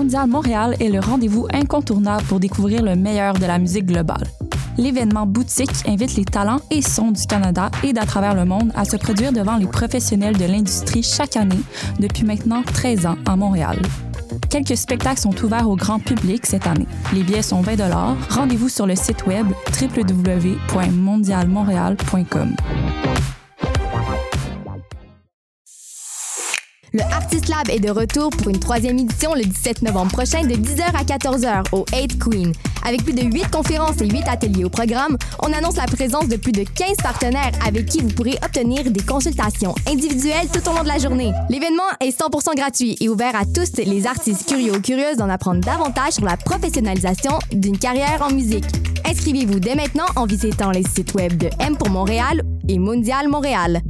Mondial Montréal est le rendez-vous incontournable pour découvrir le meilleur de la musique globale. L'événement boutique invite les talents et sons du Canada et d'à travers le monde à se produire devant les professionnels de l'industrie chaque année depuis maintenant 13 ans à Montréal. Quelques spectacles sont ouverts au grand public cette année. Les billets sont 20 Rendez-vous sur le site web www.mondialmontréal.com. Le Artist Lab est de retour pour une troisième édition le 17 novembre prochain de 10h à 14h au 8 Queen. Avec plus de 8 conférences et 8 ateliers au programme, on annonce la présence de plus de 15 partenaires avec qui vous pourrez obtenir des consultations individuelles tout au long de la journée. L'événement est 100% gratuit et ouvert à tous les artistes curieux ou curieuses d'en apprendre davantage sur la professionnalisation d'une carrière en musique. Inscrivez-vous dès maintenant en visitant les sites web de M pour Montréal et Mondial Montréal.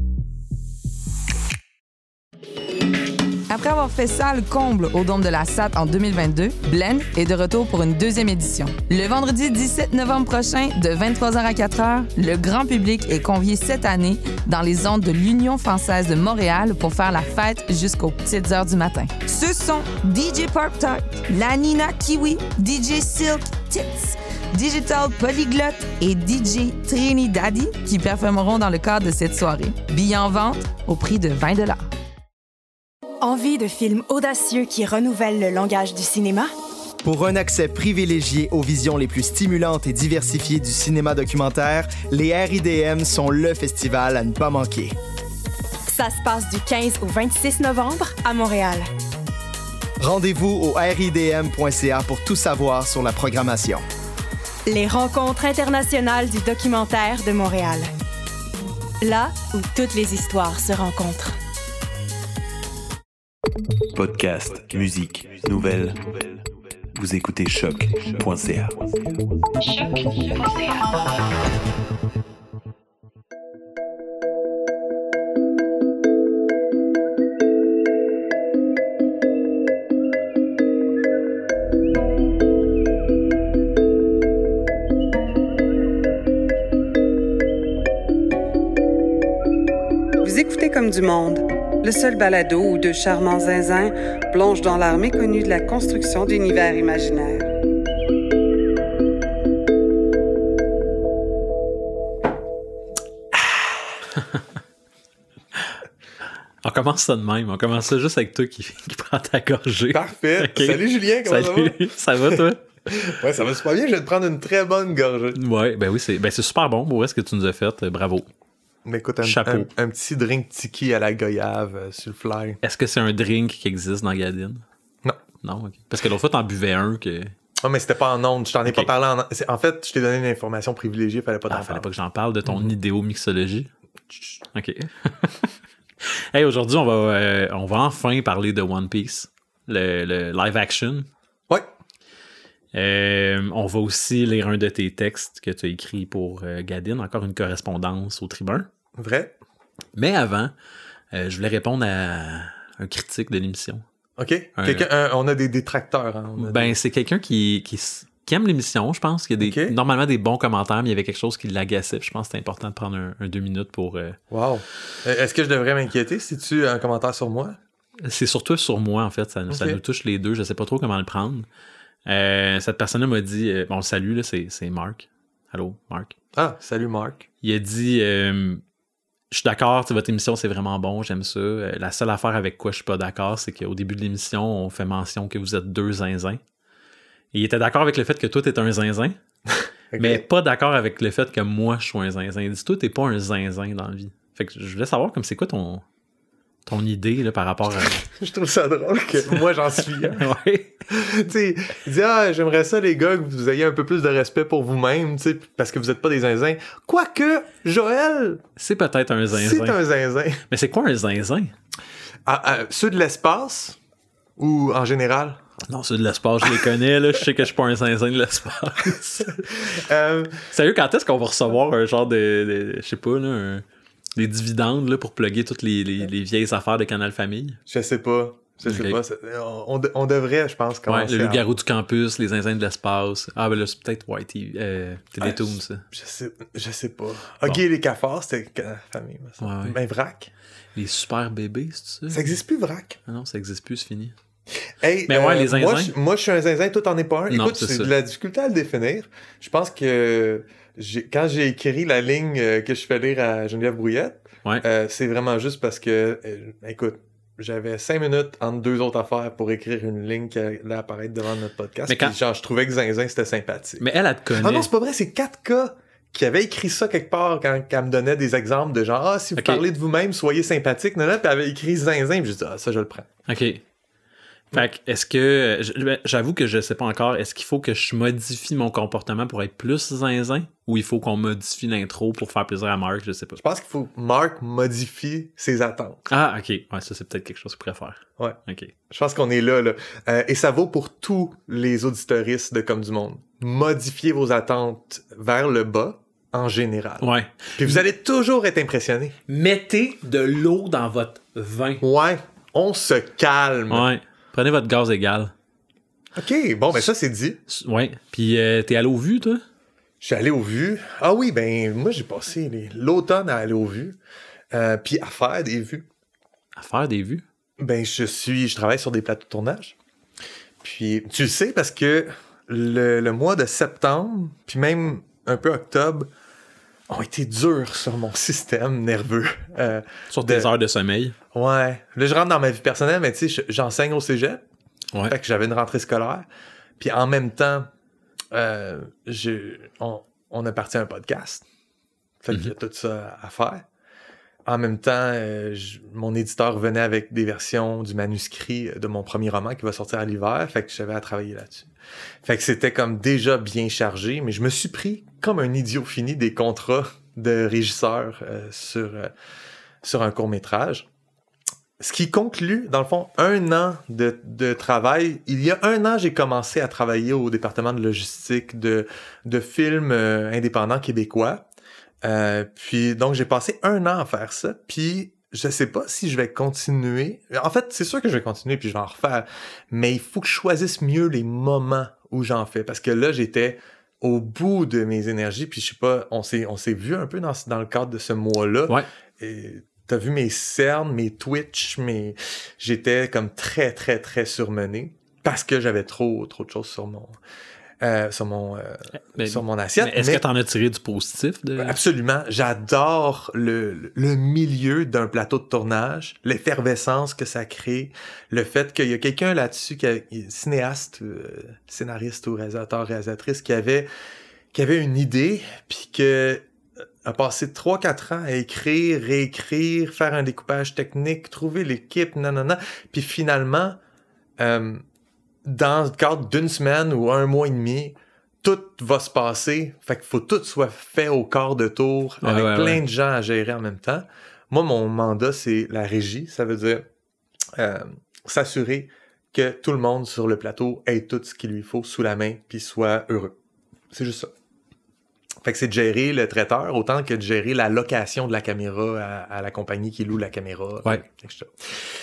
Après avoir fait ça le comble au Dôme de la SAT en 2022, Blend est de retour pour une deuxième édition. Le vendredi 17 novembre prochain, de 23h à 4h, le grand public est convié cette année dans les ondes de l'Union française de Montréal pour faire la fête jusqu'aux petites heures du matin. Ce sont DJ Pop Tart, La Nina Kiwi, DJ Silk Tits, Digital Polyglot et DJ Trinidadi qui performeront dans le cadre de cette soirée. Billets en vente au prix de 20 Envie de films audacieux qui renouvellent le langage du cinéma? Pour un accès privilégié aux visions les plus stimulantes et diversifiées du cinéma documentaire, les RIDM sont le festival à ne pas manquer. Ça se passe du 15 au 26 novembre à Montréal. Rendez-vous au ridm.ca pour tout savoir sur la programmation. Les rencontres internationales du documentaire de Montréal. Là où toutes les histoires se rencontrent. Podcast, musique, nouvelles. Vous écoutez choc.ca. Vous écoutez comme du monde le seul balado où deux charmants zinzins plongent dans l'art méconnu de la construction d'univers imaginaires. On commence ça de même. On commence ça juste avec toi qui, qui prend ta gorgée. Parfait. Salut Julien, comment ça va? Ça va toi? ouais, ça va super bien. Je vais te prendre une très bonne gorgée. Ouais, ben oui, c'est ben super bon. Où est-ce que tu nous as fait? Bravo. Mais écoute, un, un, petit drink tiki à la goyave euh, sur le fly. Est-ce que c'est un drink qui existe dans Gadine? Non. Non, ok. Parce que l'autre fois, t'en buvais un que. Ah, mais c'était pas en ondes. Je t'en ai pas parlé en En fait, je t'ai donné une information privilégiée, fallait pas t'en ah, fallait pas que j'en parle de ton mm-hmm. idéomixologie. Ok. hey, aujourd'hui, on, va, euh, on va enfin parler de One Piece, le, le live action. Euh, on va aussi lire un de tes textes que tu as écrit pour euh, Gadine, encore une correspondance au tribun. Vrai? Mais avant, euh, je voulais répondre à un critique de l'émission. OK. on a des détracteurs. Hein, ben, c'est quelqu'un qui, qui, aime l'émission, je pense. Il y a des, normalement des bons commentaires, mais il y avait quelque chose qui l'agaçait. Je pense que c'est important de prendre un, deux minutes pour. Wow. Est-ce que je devrais m'inquiéter si tu as un commentaire sur moi? C'est surtout sur moi, en fait. Ça, ça, nous touche les deux. Je sais pas trop comment le prendre. Euh, cette personne-là m'a dit, euh, bon, salut, là, c'est, c'est Marc. Allô, Marc? Ah, salut Marc. Il a dit, euh, je suis d'accord, votre émission, c'est vraiment bon, j'aime ça. la seule affaire avec quoi je suis pas d'accord, c'est qu'au début de l'émission, on fait mention que vous êtes deux zinzins. il était d'accord avec le fait que toi, t'es un zinzin, mais pas d'accord avec le fait que moi, je suis un zinzin. Il dit, toi, t'es pas un zinzin dans la vie. Fait que je voulais savoir, comme c'est quoi ton, ton idée là, par rapport à. je trouve ça drôle que moi j'en suis. ouais. tu sais, il dit Ah, j'aimerais ça, les gars, que vous ayez un peu plus de respect pour vous-même, tu sais, parce que vous êtes pas des zinzins. Quoique, Joël. C'est peut-être un zinzin. C'est un zinzin. Mais c'est quoi un zinzin? Ah, ah, Ceux de l'espace ou en général? Non, ceux de l'espace, je les connais, là. Je sais que je suis pas un zinzin de l'espace. euh... Sérieux, quand est-ce qu'on va recevoir un genre de, de je sais pas, là, un les dividendes là, pour plugger toutes les, les, vieilles affaires de Canal Famille? Je sais pas. Je sais pas. On, on, devrait, je pense, commencer. Ouais, le garou du campus, les zinzins de l'espace. Ah, ben là, c'est peut-être White euh, Télétoon, ah, ça. Je sais, je sais pas. Ok, les cafards, c'était Canal Famille. Ouais, Ben, vrac. Les super bébés, c'est ça? Ça existe plus, vrac? Ah non, ça existe plus, c'est fini. Hey, Mais ouais, euh, les zinzins. Moi, je, moi, je suis un zinzin, toi, t'en es pas un. Non, Écoute, c'est de la difficulté à le définir. Je pense que quand j'ai écrit la ligne euh, que je fais lire à Geneviève Brouillette, Ouais. euh, c'est vraiment juste parce que, euh, écoute, j'avais cinq minutes entre deux autres affaires pour écrire une ligne qui allait apparaître devant notre podcast. Mais quand- puis genre, je trouvais que zinzin, c'était sympathique. Mais elle, elle te connaît. Ah non, c'est pas vrai, c'est 4K qui avait écrit ça quelque part quand, quand elle me donnait des exemples de genre, ah, si vous parlez de vous-même, soyez sympathique, non, non, puis elle avait écrit zinzin, puis je dis, ah, ça, je le prends. OK. Fait que, est-ce que. ben, J'avoue que je sais pas encore. Est-ce qu'il faut que je modifie mon comportement pour être plus zinzin ou il faut qu'on modifie l'intro pour faire plaisir à Marc? Je sais pas. Je pense qu'il faut que Mark modifie ses attentes. Ah, OK. Ouais, ça, c'est peut-être quelque chose qu'il pourrait faire. Ouais. OK. Je pense qu'on est là, là. Euh, et ça vaut pour tous les auditoristes de Comme du Monde. Modifiez vos attentes vers le bas, en général. Ouais. Puis vous allez toujours être impressionné. Mettez de l'eau dans votre vin. Ouais, on se calme. Ouais. Prenez votre gaz égal. OK, bon, ben ça, c'est dit. Ouais. Puis, euh, t'es allé au vu, toi? Je suis allé aux vues. Ah oui, ben moi, j'ai passé l'automne à aller aux vues. Euh, puis à faire des vues. À faire des vues? Ben, je suis, je travaille sur des plateaux de tournage. Puis, tu le sais parce que le, le mois de septembre, puis même un peu octobre, ont été durs sur mon système nerveux. Euh, Sur de- tes heures de sommeil. ouais. Là, je rentre dans ma vie personnelle, mais tu sais, je- j'enseigne au cégep. Ouais. Fait que j'avais une rentrée scolaire. Puis en même temps, euh, je- on, on a parti un podcast. Fait qu'il y a tout ça à faire. En même temps, euh, mon éditeur venait avec des versions du manuscrit de mon premier roman qui va sortir à l'hiver. Fait que j'avais à travailler là-dessus. Fait que c'était comme déjà bien chargé, mais je me suis pris comme un idiot fini des contrats de régisseur euh, sur, euh, sur un court métrage. Ce qui conclut, dans le fond, un an de, travail. Il y a un an, j'ai commencé à travailler au département de logistique de, de films indépendants québécois. Euh, puis donc, j'ai passé un an à faire ça. Puis je sais pas si je vais continuer. En fait, c'est sûr que je vais continuer puis je vais en refaire. Mais il faut que je choisisse mieux les moments où j'en fais. Parce que là, j'étais au bout de mes énergies. Puis je sais pas, on s'est, on s'est vu un peu dans, dans le cadre de ce mois-là. Ouais. Et t'as vu mes cernes, mes Twitch, mes... J'étais comme très, très, très surmené. Parce que j'avais trop, trop de choses sur mon... euh, sur mon, euh, Mais- sur mon assiette. Mais Est-ce que t'en as tiré du positif? De... Absolument. J'adore le, le milieu d'un plateau de tournage, l'effervescence que ça crée, le fait qu'il y a quelqu'un là-dessus, qui a- cinéaste, euh, scénariste ou réalisateur, réalisatrice, qui avait, qui avait une idée, puis que euh, a passé 3-4 ans à écrire, réécrire, faire un découpage technique, trouver l'équipe, nanana, puis finalement, euh, dans le cadre d'une semaine ou un mois et demi, tout va se passer. Fait qu'il faut que tout soit fait au quart de tour Ouais, avec ouais, plein ouais. de gens à gérer en même temps. Moi, mon mandat, c'est la régie. Ça veut dire euh, s'assurer que tout le monde sur le plateau ait tout ce qu'il lui faut sous la main puis soit heureux. C'est juste ça. Fait que c'est de gérer le traiteur autant que de gérer la location de la caméra à, à la compagnie qui loue la caméra. Ouais. etc.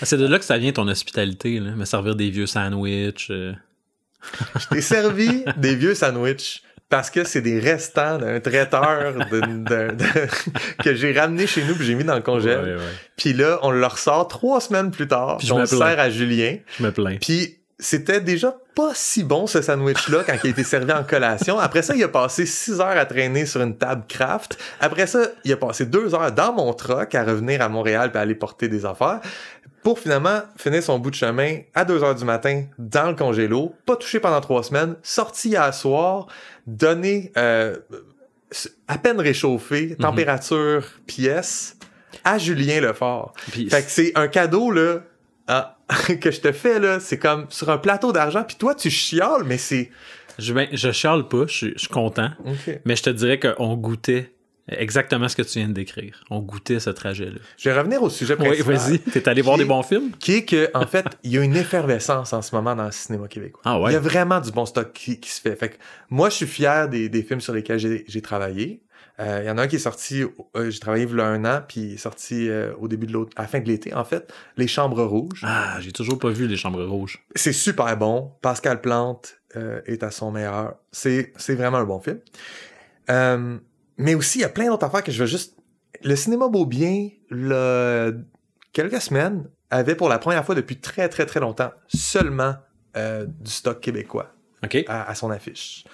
Ah, C'est de là que ça vient ton hospitalité, là. Me servir des vieux sandwichs. euh. Je t'ai servi des vieux sandwichs parce que c'est des restants d'un traiteur que j'ai ramené chez nous puis j'ai mis dans le. Ouais, ouais. Puis là, on le ressort trois semaines plus tard. Puis je on me sert à Julien. Je me plains. Puis c'était déjà pas si bon ce sandwich-là quand il a été servi en collation. Après ça, il a passé six heures à traîner sur une table craft. Après ça, il a passé deux heures dans mon truck à revenir à Montréal à aller porter des affaires. Pour finalement finir son bout de chemin à 2 heures du matin dans le congélo, pas touché pendant trois semaines, sorti à soir, donné euh, à peine réchauffé, température pièce, à Julien Lefort. Fait que c'est un cadeau, là, que je te fais, là. C'est comme sur un plateau d'argent, puis toi, tu chiales, mais c'est. Je, ben, je chiale pas, je suis- je suis content. Mais je te dirais qu'on goûtait exactement ce que tu viens de décrire. On goûtait ce trajet-là. Je vais revenir au sujet Oui, principal. vas-y. T'es allé voir des bons films? Qui est que, en fait, il y a une effervescence en ce moment dans le cinéma québécois. Ah ouais? Il y a vraiment du bon stock qui, qui se fait. Fait que moi, je suis fier des, des films sur lesquels j'ai j'ai travaillé. Euh, Il y en a un qui est sorti, euh, j'ai travaillé il y a un an, puis il est sorti euh, au début de l'autre, à la fin de l'été, en fait, Les Chambres Rouges. Ah, j'ai toujours pas vu les chambres rouges. C'est super bon. Pascal Plante est à son meilleur. C'est c'est vraiment un bon film. Mais aussi, il y a plein d'autres affaires que je veux juste... Le cinéma Beaubien, le... quelques semaines, avait pour la première fois depuis très, très, très longtemps seulement du stock québécois à son affiche.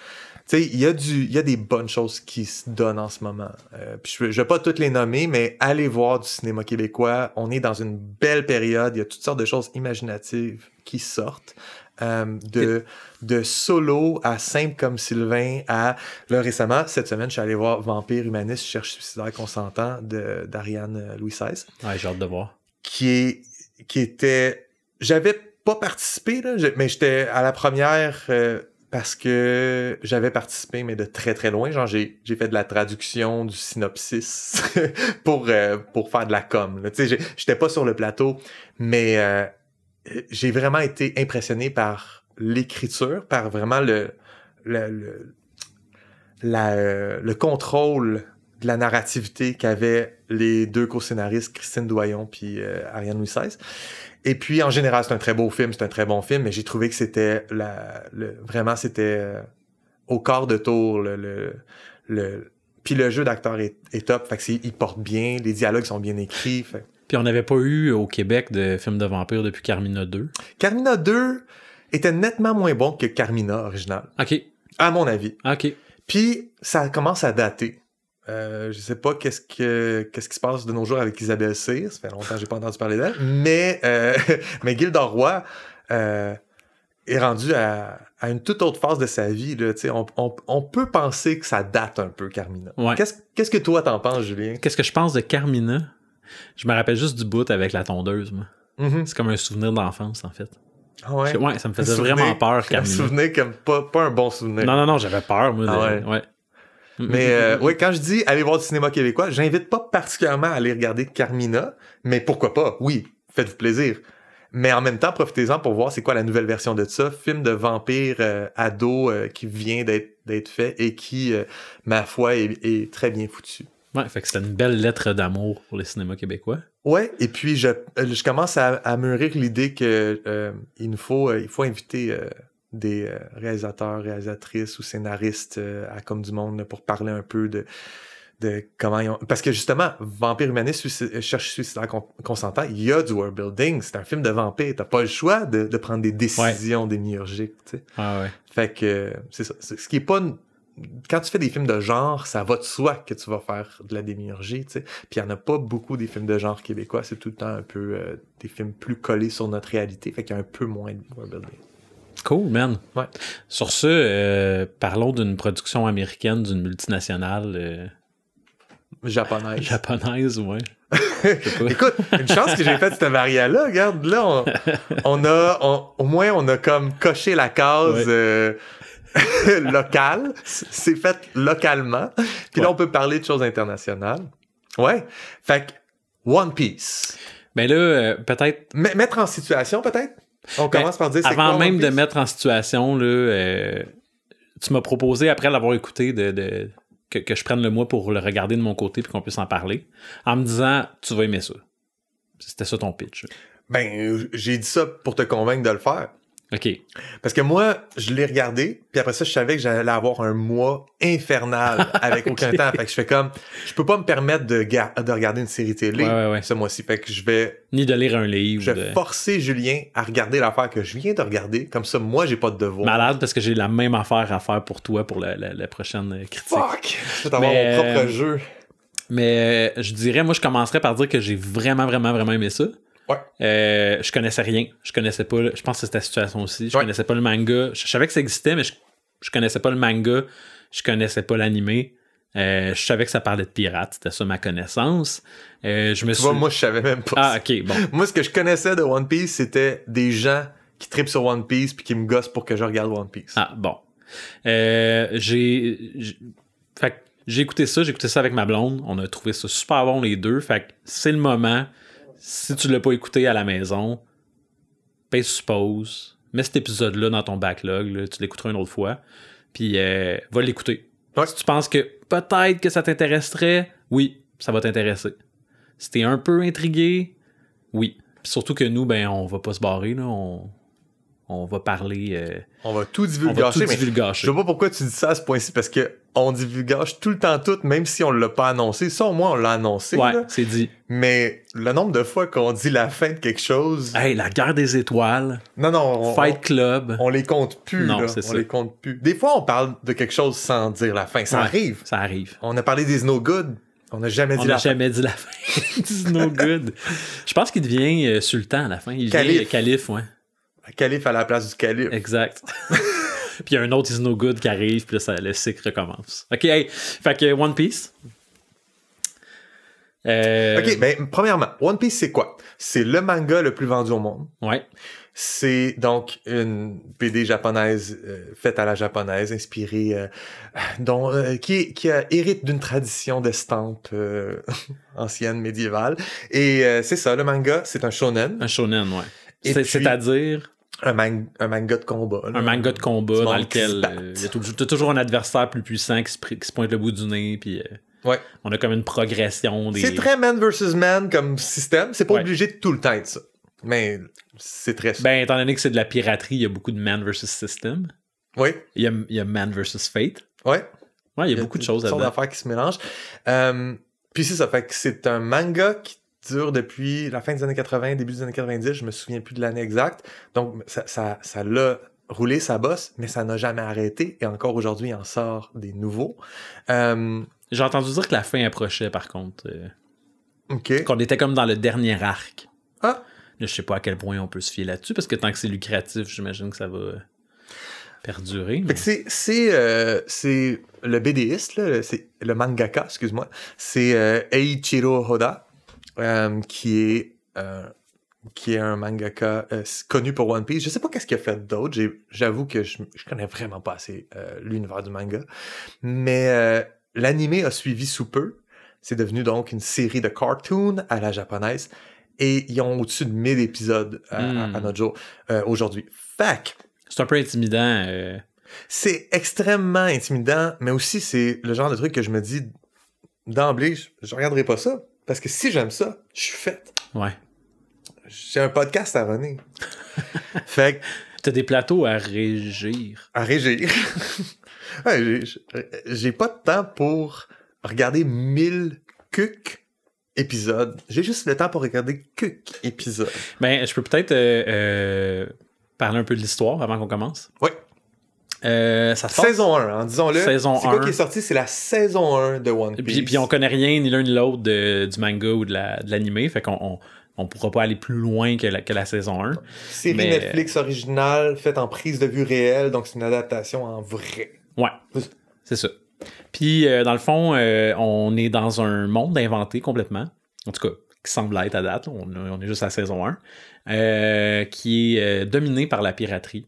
Tu sais, il y, a du- il y a des bonnes choses qui se donnent en ce moment. Euh, puis je ne vais pas toutes les nommer, mais allez voir du cinéma québécois. On est dans une belle période. Il y a toutes sortes de choses imaginatives qui sortent. Euh, de, de solo à simple comme Sylvain à là récemment cette semaine je suis allé voir Vampire humaniste cherche suicidaire consentant de d'Ariane euh, Louis XVI Ouais, j'ai hâte de voir. qui est qui était j'avais pas participé là, mais j'étais à la première euh, parce que j'avais participé mais de très très loin genre j'ai fait de la traduction du synopsis pour euh, pour faire de la com tu sais j'étais pas sur le plateau mais euh, j'ai vraiment été impressionné par l'écriture par vraiment le le, le, euh, le contrôle de la narrativité qu'avaient les deux co-scénaristes, Christine Doyon puis Ariane Louis. Et puis, en général, c'est un très beau film, c'est un très bon film, mais j'ai trouvé que c'était la, le, vraiment, c'était euh, au quart de tour. Le, le, le- puis le jeu d'acteur est, est top, fait que c'est- il porte bien, les dialogues sont bien écrits. fait- Puis on n'avait pas eu au Québec de film de vampire depuis Carmina 2. Carmina 2 était nettement moins bon que Carmina original, OK. à mon avis. OK. Puis ça commence à dater. Euh, je sais pas qu'est-ce que qu'est-ce qui se passe de nos jours avec Isabelle Cyr. Ça fait longtemps que j'ai pas entendu parler d'elle. Mais euh, mais Gilda Roy euh, est rendu à, à une toute autre phase de sa vie. Là, on, on, on peut penser que ça date un peu, Carmina. Ouais. Qu'est-ce qu'est-ce que toi t'en penses, Julien? Qu'est-ce que je pense de Carmina? Je me rappelle juste du bout avec la tondeuse, moi. Mhm. C'est comme un souvenir d'enfance, en fait. Ah ouais? Ouais, ça me Un faisait souvenir- vraiment peur, Un Carmina. souvenir comme pas, pas un bon souvenir. Non, non, non, j'avais peur, moi. Ah ouais. ouais. Mais euh, oui, quand je dis aller voir du cinéma québécois, j'invite pas particulièrement à aller regarder Carmina, mais pourquoi pas? Oui, faites-vous plaisir. Mais en même temps, profitez-en pour voir c'est quoi la nouvelle version de ça. Film de vampire euh, ado euh, qui vient d'être fait et qui, euh, ma foi, est, est très bien foutu. Ouais, fait que c'était une belle lettre d'amour pour le cinéma québécois. Ouais, et puis je, je commence à, à mûrir l'idée que il nous faut il faut inviter des euh, réalisateurs, réalisatrices ou scénaristes euh, à Comme du Monde pour parler un peu de de comment ils ont... Parce que justement, Vampire Humaniste suicide- cherche suicidaire con- consentant, il y a du world building, c'est un film de vampire, t'as pas le choix de, de prendre des décisions démiurgiques, tu sais. Ah ouais. Fait que euh, c'est ça. Ce qui est pas une- quand tu fais des films de genre, ça va de soi que tu vas faire de la démiurgie, tu sais. Puis il y en a pas beaucoup des films de genre québécois, c'est tout le temps un peu euh, des films plus collés sur notre réalité, fait qu'il y a un peu moins de world building. Cool, man. Ouais. Sur ce, euh, parlons d'une production américaine d'une multinationale euh, Japonaise. japonaise, ouais. Écoute, une chance que j'ai fait cette varia-là. Regarde, là, on, on a, on- au moins, on a comme coché la case Ouais. euh, locale. C'est fait localement. Puis là, on peut parler de choses internationales. Ouais. Fait que, One Piece. Ben là, peut-être mettre en situation, peut-être? On Ben, commence par dire c'est avant quoi, même de mettre en situation, là, euh, tu m'as proposé, après l'avoir écouté, de, de- que, que je prenne le mois pour le regarder de mon côté puis qu'on puisse en parler, en me disant tu vas aimer ça. C'était ça ton pitch. Ben, euh, j'ai dit ça pour te convaincre de le faire. OK. Parce que moi, je l'ai regardé, puis après ça, je savais que j'allais avoir un mois infernal avec aucun temps. Fait que je fais comme, je peux pas me permettre de, de regarder une série télé Ouais, ouais, ouais. ce mois-ci. Fait que je vais, Ni de lire un livre. je vais de- forcer Julien à regarder l'affaire que je viens de regarder. Comme ça, moi, j'ai pas de devoir. Malade parce que j'ai la même affaire à faire pour toi pour la, la- la prochaine euh, critique. Fuck! Je vais avoir Mais, mon propre euh, jeu. Mais euh, je dirais, moi, je commencerais par dire que j'ai vraiment, vraiment, vraiment aimé ça. Ouais. Euh, je connaissais rien. Je connaissais pas. Je pense que c'était la situation aussi. Je Ouais. connaissais pas le manga. Je, je savais que ça existait, mais je, je connaissais pas le manga. Je connaissais pas l'animé. Euh, je savais que ça parlait de pirates. C'était ça ma connaissance. Euh, je me Tu suis. vois, moi, je savais même pas. Ah, ok, bon. Moi, ce que je connaissais de One Piece, c'était des gens qui tripent sur One Piece puis qui me gossent pour que je regarde One Piece. Ah, bon. Euh, j'ai. Fait écouté ça, j'ai écouté ça avec ma blonde. On a trouvé ça super bon les deux. Fait que c'est le moment. Si tu l'as pas écouté à la maison, paye suppose. Mets cet épisode-là dans ton backlog. là, tu l'écouteras une autre fois. Puis euh, va l'écouter. Ouais. Si tu penses que peut-être que ça t'intéresserait, oui, ça va t'intéresser. Si t'es un peu intrigué, oui. Puis surtout que nous, ben, on va pas se barrer. Là, on, on va parler. euh, On va tout on va divulgacher, tout mais divulgacher. je sais pas pourquoi tu dis ça à ce point-ci, parce que on divulgage tout le temps tout, même si on l'a pas annoncé. Ça, au moins, on l'a annoncé. Ouais, c'est dit. Mais le nombre de fois qu'on dit la fin de quelque chose... Hey, la guerre des étoiles, Non, non, on, Fight Club, on, on les compte plus. Non, là. on ça. les compte plus. Des fois, on parle de quelque chose sans dire la fin. Ça Ouais. arrive. ça arrive. On a parlé des No Good. On n'a jamais On dit n'a la fin. jamais dit la fin. No good. Je pense qu'il devient euh, sultan à la fin. Il devient Calife. calife, ouais. Calife à la place du calife. Exact. puis il y a un autre Is No Good qui arrive, puis là, ça, le cycle recommence. OK, hey, fait que One Piece? Euh, Ok, ben, premièrement, One Piece, c'est quoi? C'est le manga le plus vendu au monde. Ouais. C'est donc une BD japonaise euh, faite à la japonaise, inspirée, euh, dont, qui, qui hérite d'une tradition d'estampes euh, ancienne, médiévale. Et c'est ça, le manga, c'est un shonen, Un shonen, ouais. C'est-à-dire? Un, man- un manga de combat. là. un manga de combat dans lequel euh, il y a toujours, un adversaire plus puissant qui se, pr- qui se pointe le bout du nez, puis euh, Ouais. on a comme une progression des. C'est très man versus man comme système. C'est pas Ouais. obligé de tout le temps être ça. Mais c'est très ça. Ben, étant donné que c'est de la piraterie, il y a beaucoup de man versus system. oui, Il y a, il y a man versus fate. ouais. Ouais, il y a, beaucoup de choses sortes là-dedans. d'affaires qui se mélangent. Euh, puis c'est ça, fait que c'est un manga qui dure depuis la fin des années 80, début des années 90, je me souviens plus de l'année exacte. Donc ça ça ça l'a roulé sa bosse, mais ça n'a jamais arrêté et encore aujourd'hui il en sort des nouveaux. Euh, J'ai entendu dire que la fin approchait, par contre. euh, OK. qu'on était comme dans le dernier arc. Ah. Là, je sais pas à quel point on peut se fier là-dessus, parce que tant que c'est lucratif, j'imagine que ça va perdurer. C'est c'est euh, c'est le BDiste c'est le mangaka, excuse-moi, c'est euh, Eiichiro Hoda euh, qui est euh, qui est un mangaka euh, connu pour One Piece. Je sais pas qu'est-ce qu'il a fait d'autre. J'avoue que je, je connais vraiment pas assez euh, l'univers du manga, mais l'animé a suivi sous peu. C'est devenu donc une série de cartoons à la japonaise et ils ont au-dessus de 1000 épisodes à, à- Hmm. à notre jour aujourd'hui. Fac. C'est un peu intimidant. C'est extrêmement intimidant, mais aussi c'est le genre de truc que je me dis d'emblée, je, je regarderai pas ça. Parce que si j'aime ça, je suis fait. ouais. J'ai un podcast à runner. fait que, T'as des plateaux à régir. à régir. ouais, j'ai- pas de temps pour regarder 1000 cucs épisodes. J'ai juste le temps pour regarder cucs épisodes. Ben, je peux peut-être euh, euh, parler un peu de l'histoire avant qu'on commence? Oui. Euh, ça se passe? Saison 1, hein, disons-le. Saison C'est quoi 1. qui est sorti? C'est la saison 1 de One Piece. Puis, puis on connaît rien ni l'un ni l'autre de- du manga ou de la- de l'animé, fait qu'on on, on pourra pas aller plus loin que la, que la saison 1. Série Mais- Netflix originale, faite en prise de vue réelle, donc c'est une adaptation en vrai. Ouais, c'est ça. Puis, euh, dans le fond, euh, on est dans un monde inventé complètement. En tout cas, qui semble être à date. On, on est juste à la saison 1. euh, qui est euh, dominé par la piraterie.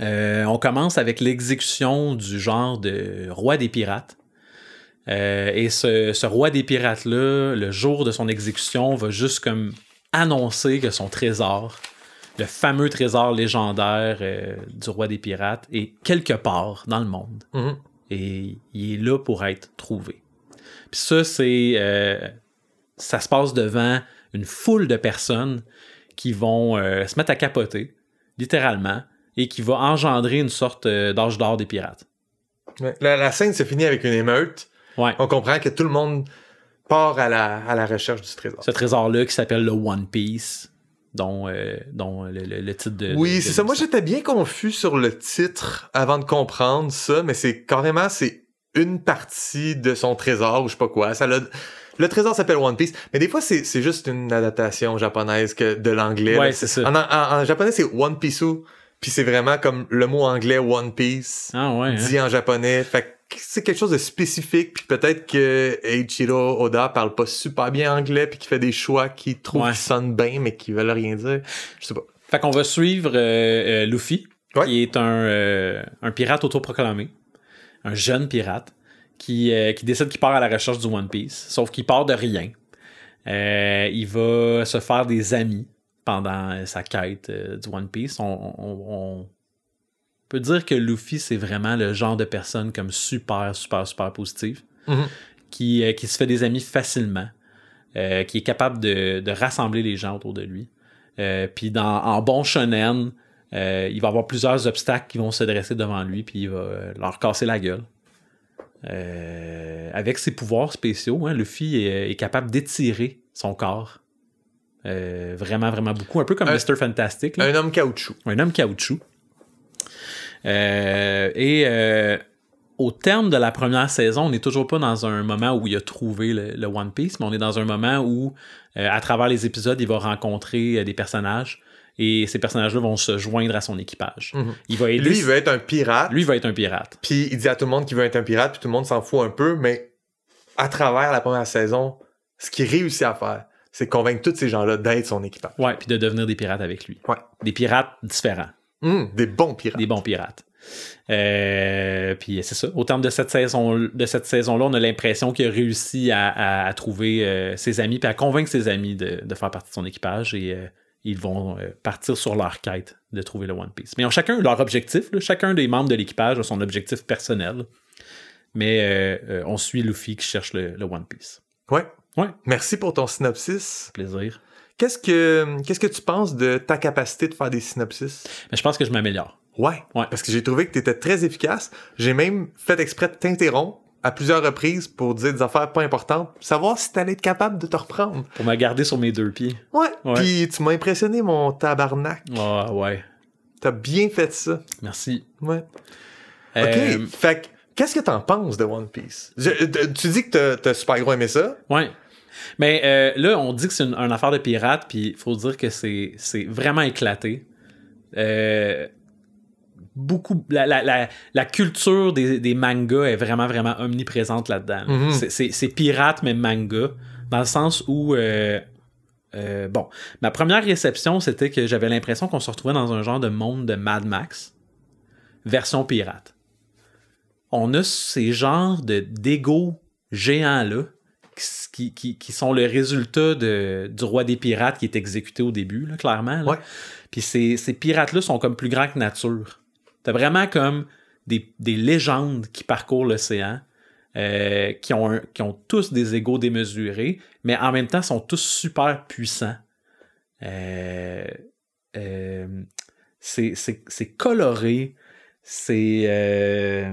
Euh, on commence avec l'exécution du genre de roi des pirates. Euh, et ce, ce roi des pirates-là, le jour de son exécution, va juste comme annoncer que son trésor, le fameux trésor légendaire euh, du roi des pirates, est quelque part dans le monde. Mhm. Et il est là pour être trouvé. Puis ça, c'est. ça se passe devant une foule de personnes qui vont se mettre à capoter, littéralement, et qui va engendrer une sorte euh, d'âge d'or des pirates. Ouais. La, la scène se finit avec une émeute. Ouais. On comprend que tout le monde part à la, à la recherche du trésor. Ce trésor-là qui s'appelle le One Piece, dont, euh, dont le, le- le titre de. Oui, c'est ça. Moi, j'étais bien confus sur le titre avant de comprendre ça, mais c'est carrément, c'est une partie de son trésor ou je sais pas quoi. Ça le trésor s'appelle One Piece, mais des fois, c'est juste une adaptation japonaise que de l'anglais. Ouais, c'est ça. En, en- en japonais, c'est One Piece, puis c'est vraiment comme le mot anglais One Piece. Ah ouais. hein? dit en japonais. Fait que c'est quelque chose de spécifique, puis peut-être que Eiichiro Oda parle pas super bien anglais, puis qu'il fait des choix qu'il trouve Ouais. qui sonnent bien, mais qui veulent rien dire. Je sais pas. Fait qu'on va suivre euh, euh, Luffy, Ouais. qui est un, euh, un pirate autoproclamé, un jeune pirate, qui, qui décide qu'il part à la recherche du One Piece, sauf qu'il part de rien. Il va se faire des amis pendant euh, sa quête euh, du One Piece. On, on- on peut dire que Luffy, c'est vraiment le genre de personne comme super, super, super positive, Mhm. qui, euh, qui se fait des amis facilement, euh, qui est capable de, de rassembler les gens autour de lui. Puis dans en bon shonen, il va avoir plusieurs obstacles qui vont se dresser devant lui, puis il va leur casser la gueule. Avec ses pouvoirs spéciaux, hein, Luffy est, est capable d'étirer son corps. Euh, vraiment, vraiment beaucoup. Un peu comme Un- Mr. Fantastic. là. Un homme caoutchouc. Un homme caoutchouc. Euh, et euh, au terme de la première saison, on n'est toujours pas dans un moment où il a trouvé le, le One Piece, mais on est dans un moment où, à travers les épisodes, il va rencontrer des personnages et ces personnages-là vont se joindre à son équipage. Mhm. Il va aider. Lui, il veut être un pirate. Lui va être un pirate. Puis il dit à tout le monde qu'il veut être un pirate, puis tout le monde s'en fout un peu, mais à travers la première saison, ce qu'il réussit à faire, c'est convaincre tous ces gens-là d'être son équipage. Ouais, puis de devenir des pirates avec lui. Ouais. Des pirates différents. Hum, des bons pirates. des bons pirates. Euh, puis c'est ça. Au terme de cette saison, de cette saison-là, on a l'impression qu'il a réussi à, à- à trouver euh, ses amis, puis à convaincre ses amis de, de faire partie de son équipage, et euh, ils vont partir sur leur quête de trouver le One Piece. Mais ils ont chacun leur objectif. là. Chacun des membres de l'équipage a son objectif personnel. Mais on suit Luffy qui cherche le, le One Piece. Ouais. Ouais. Merci pour ton synopsis. Plaisir. Qu'est-ce que qu'est-ce que tu penses de ta capacité de faire des synopsis? Mais je pense que je m'améliore. Ouais. Ouais. Parce que j'ai trouvé que tu étais très efficace. J'ai même fait exprès de t'interrompre à plusieurs reprises pour dire des affaires pas importantes, savoir si t'allais être capable de te reprendre. Pour me garder sur mes deux pieds. Ouais. Ouais. Puis tu m'as impressionné, mon tabarnak. Ah ouais. T'as bien fait ça. Merci. Ouais. Euh, OK. Fait que, qu'est-ce que t'en penses de One Piece? Je- tu dis que t'as- t'as super gros aimé ça. Ouais. Mais euh, là, on dit que c'est une, une affaire de pirate, puis il faut dire que c'est c'est vraiment éclaté. Euh, beaucoup. La, la, la, la culture des, des mangas est vraiment, vraiment omniprésente là-dedans. Mhm. C'est- pirate, mais manga. Dans le sens où. euh, euh, bon, ma première réception, c'était que j'avais l'impression qu'on se retrouvait dans un genre de monde de Mad Max, version pirate. On a ces genres de d'ego géants-là qui, qui, qui sont le résultat de, du roi des pirates qui est exécuté au début, là, clairement. là. Ouais. Puis ces, ces pirates-là sont comme plus grands que nature. T'as vraiment comme des, des légendes qui parcourent l'océan, euh, qui, ont un- qui ont tous des égaux démesurés, mais en même temps sont tous super puissants. Euh, euh, c'est coloré, c'est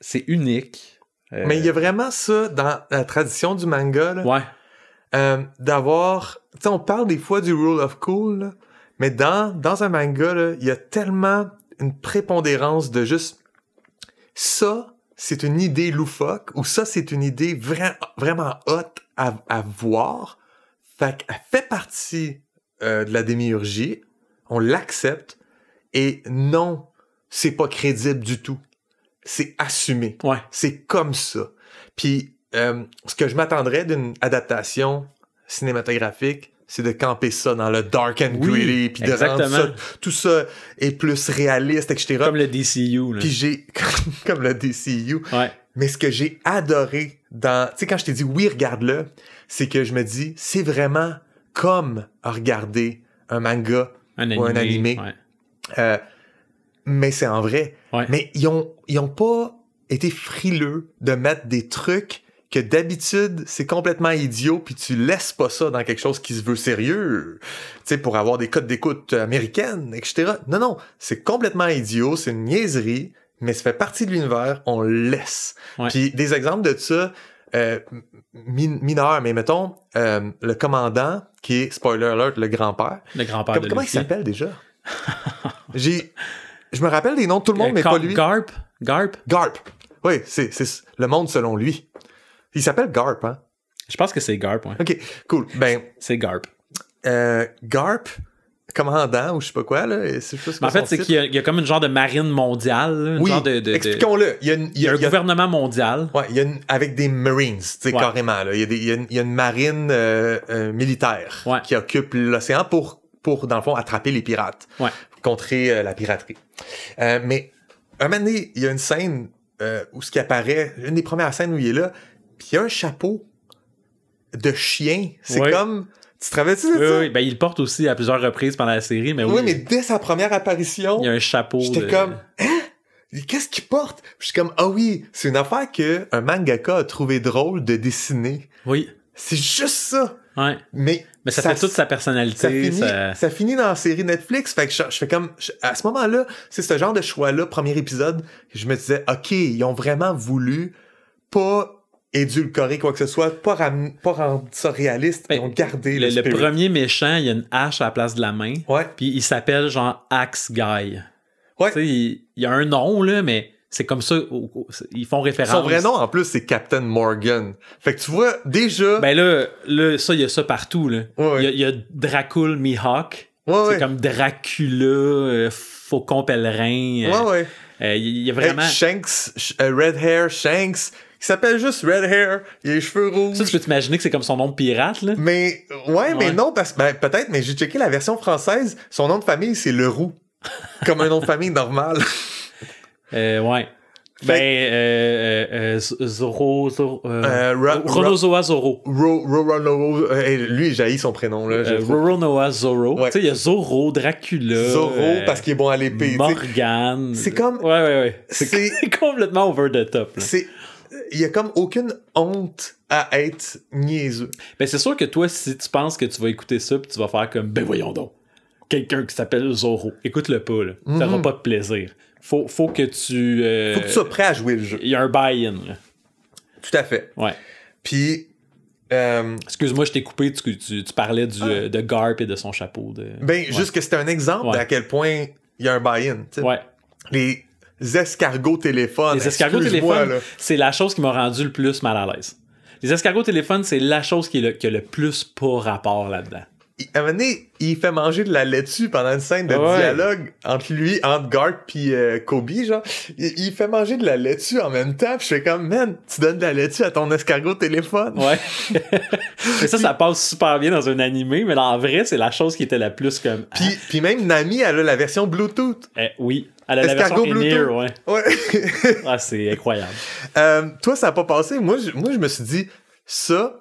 c'est unique. Euh, Mais il y a vraiment ça dans la tradition du manga, là, Ouais, euh, d'avoir... Tu sais, on parle des fois du rule of cool, là, mais dans, dans un manga, là, il y a tellement une prépondérance de juste... Ça, c'est une idée loufoque, ou ça, c'est une idée vra- vraiment hot à, à voir. Fait qu'elle fait partie euh, de la démiurgie, on l'accepte, et non, c'est pas crédible du tout. C'est assumé. ouais. C'est comme ça. Puis, euh, ce que je m'attendrais d'une adaptation cinématographique, c'est de camper ça dans le dark and Oui, gritty, puis de rendre exactement. ça, tout ça est plus réaliste, etc. Comme le DCU. Là. Puis j'ai, comme le DCU, Ouais. mais ce que j'ai adoré dans, tu sais, quand je t'ai dit oui, regarde-le, c'est que je me dis, c'est vraiment comme regarder un manga, Un Ou un animé. ouais. euh, mais c'est en vrai. Ouais. Mais ils ont, ils ont pas été frileux de mettre des trucs que d'habitude, c'est complètement idiot, puis tu laisses pas ça dans quelque chose qui se veut sérieux, tu sais, pour avoir des codes d'écoute américaines, etc. Non, non, c'est complètement idiot, c'est une niaiserie, mais ça fait partie de l'univers, on le laisse. Ouais. Puis des exemples de ça, euh, min- mineurs, mais mettons, euh, le commandant, qui est, spoiler alert, le grand-père, Le grand-père comme- comment il s'appelle déjà? J'ai. Je me rappelle des noms de tout le monde, Euh, mais pas lui. Garp? Garp? Garp. Oui, c'est, le monde selon lui. Il s'appelle Garp, hein? Je pense que c'est Garp, ouais. Ok, cool. Ben, C'est Garp. euh, Garp, commandant ou je sais pas quoi, là. En fait, c'est qu'il y, a- il y a comme une genre de marine mondiale. là, Oui, de, expliquons-le. Il y a une, Il y a un il y a- gouvernement mondial. Ouais, il y a une, avec des Marines, tu sais, Ouais. carrément. Là. Il, y a des, une, il y a une marine euh, euh, militaire Ouais. qui occupe l'océan pour, pour, dans le fond, attraper les pirates. Ouais. Contrer euh, la piraterie. Euh, mais, un moment donné, il y a une scène euh, où ce qui apparaît, une des premières scènes où il est là, puis il y a un chapeau de chien. C'est comme... Tu te rappelles-tu de Oui, ça? oui, ben, il porte aussi à plusieurs reprises pendant la série, mais oui, Oui, mais dès sa première apparition... il y a un chapeau. J'étais de- comme, hein? Qu'est-ce qu'il porte? Je suis comme, ah oui, c'est une affaire que un mangaka a trouvé drôle de dessiner. Oui. C'est juste ça. Ouais. Mais, Mais ça, fait toute sa personnalité. ça finit, ça- ça finit dans la série Netflix. Fait que je, je fais comme. je- à ce moment-là, c'est ce genre de choix-là, premier épisode, je me disais, OK, ils ont vraiment voulu pas édulcorer quoi que ce soit, pas, ram- pas rendre ça réaliste, Ben, ils ont gardé Le, le, le premier méchant, il y a une hache à la place de la main. Ouais. Puis il s'appelle genre Axe Guy. Ouais. Tu sais, il, il y a un nom, là, mais c'est comme ça. ils font référence. Son vrai nom, en plus, c'est Captain Morgan. Fait que tu vois, déjà. Ben là, là ça, il y a ça partout. Là. Ouais, ouais. Il, y a, il y a Dracul Mihawk. ouais, C'est ouais. comme Dracula, euh, Faucon Pèlerin. euh, Ouais, ouais. euh, il y a vraiment. Shanks, Sh- euh, Red Hair, Shanks, qui s'appelle juste Red Hair, il a les cheveux rouges. ça, tu peux t'imaginer que c'est comme son nom de pirate, là? Mais, ouais, mais Ouais. non, parce que, ben, peut-être, mais j'ai checké la version française, son nom de famille, c'est Leroux. Comme un nom de famille normal. Euh, ouais. Fait- Ben, euh, euh, euh, Zoro, Zoro, euh, Ra- Roronoa Zoro. Ro, Ro, lui, j'ai son prénom, là. Roronoa Zoro. Ouais. Tu sais, il y a Zoro, Dracula. Zoro, parce qu'il est bon à l'épée. Morgane. C'est comme- Ouais, ouais, ouais. C'est complètement over the top. C'est, il y a comme aucune honte à être niaiseux. Ben, c'est sûr que toi, si tu penses que tu vas écouter ça, puis tu vas faire comme, ben voyons donc, quelqu'un qui s'appelle Zoro, écoute-le pas, là. Ça n'aura Mhm. pas de plaisir. Faut, faut que tu. euh, Faut que tu sois prêt à jouer le jeu. Il y a un buy-in. Tout à fait. Ouais. Puis, euh, Excuse-moi, je t'ai coupé, tu, tu, tu parlais du, euh, de Garp et de son chapeau. De... ben, Ouais. juste que c'était un exemple Ouais. d'à quel point il y a un buy-in. Ouais. Les escargots téléphones. Les escargots téléphones, c'est la chose qui m'a rendu le plus mal à l'aise. Les escargots téléphones, c'est la chose qui, est le, qui a le plus pas rapport là-dedans. Il- À un moment donné, il fait manger de la laitue pendant une scène de Ouais. dialogue entre lui, entre Garp puis euh, Kobe, genre. Il, il fait manger de la laitue en même temps, je fais comme, man, tu donnes de la laitue à ton escargot téléphone. Ouais. Mais ça, ça passe super bien dans un animé, mais en vrai, c'est la chose qui était la plus comme. Puis, puis même Nami, elle a la version Bluetooth. Eh, oui. Elle a la Escargot version in-ear, Bluetooth. ouais. Ouais. Ah, c'est incroyable. Euh, toi, ça n'a pas passé. Moi je, moi, je me suis dit, ça,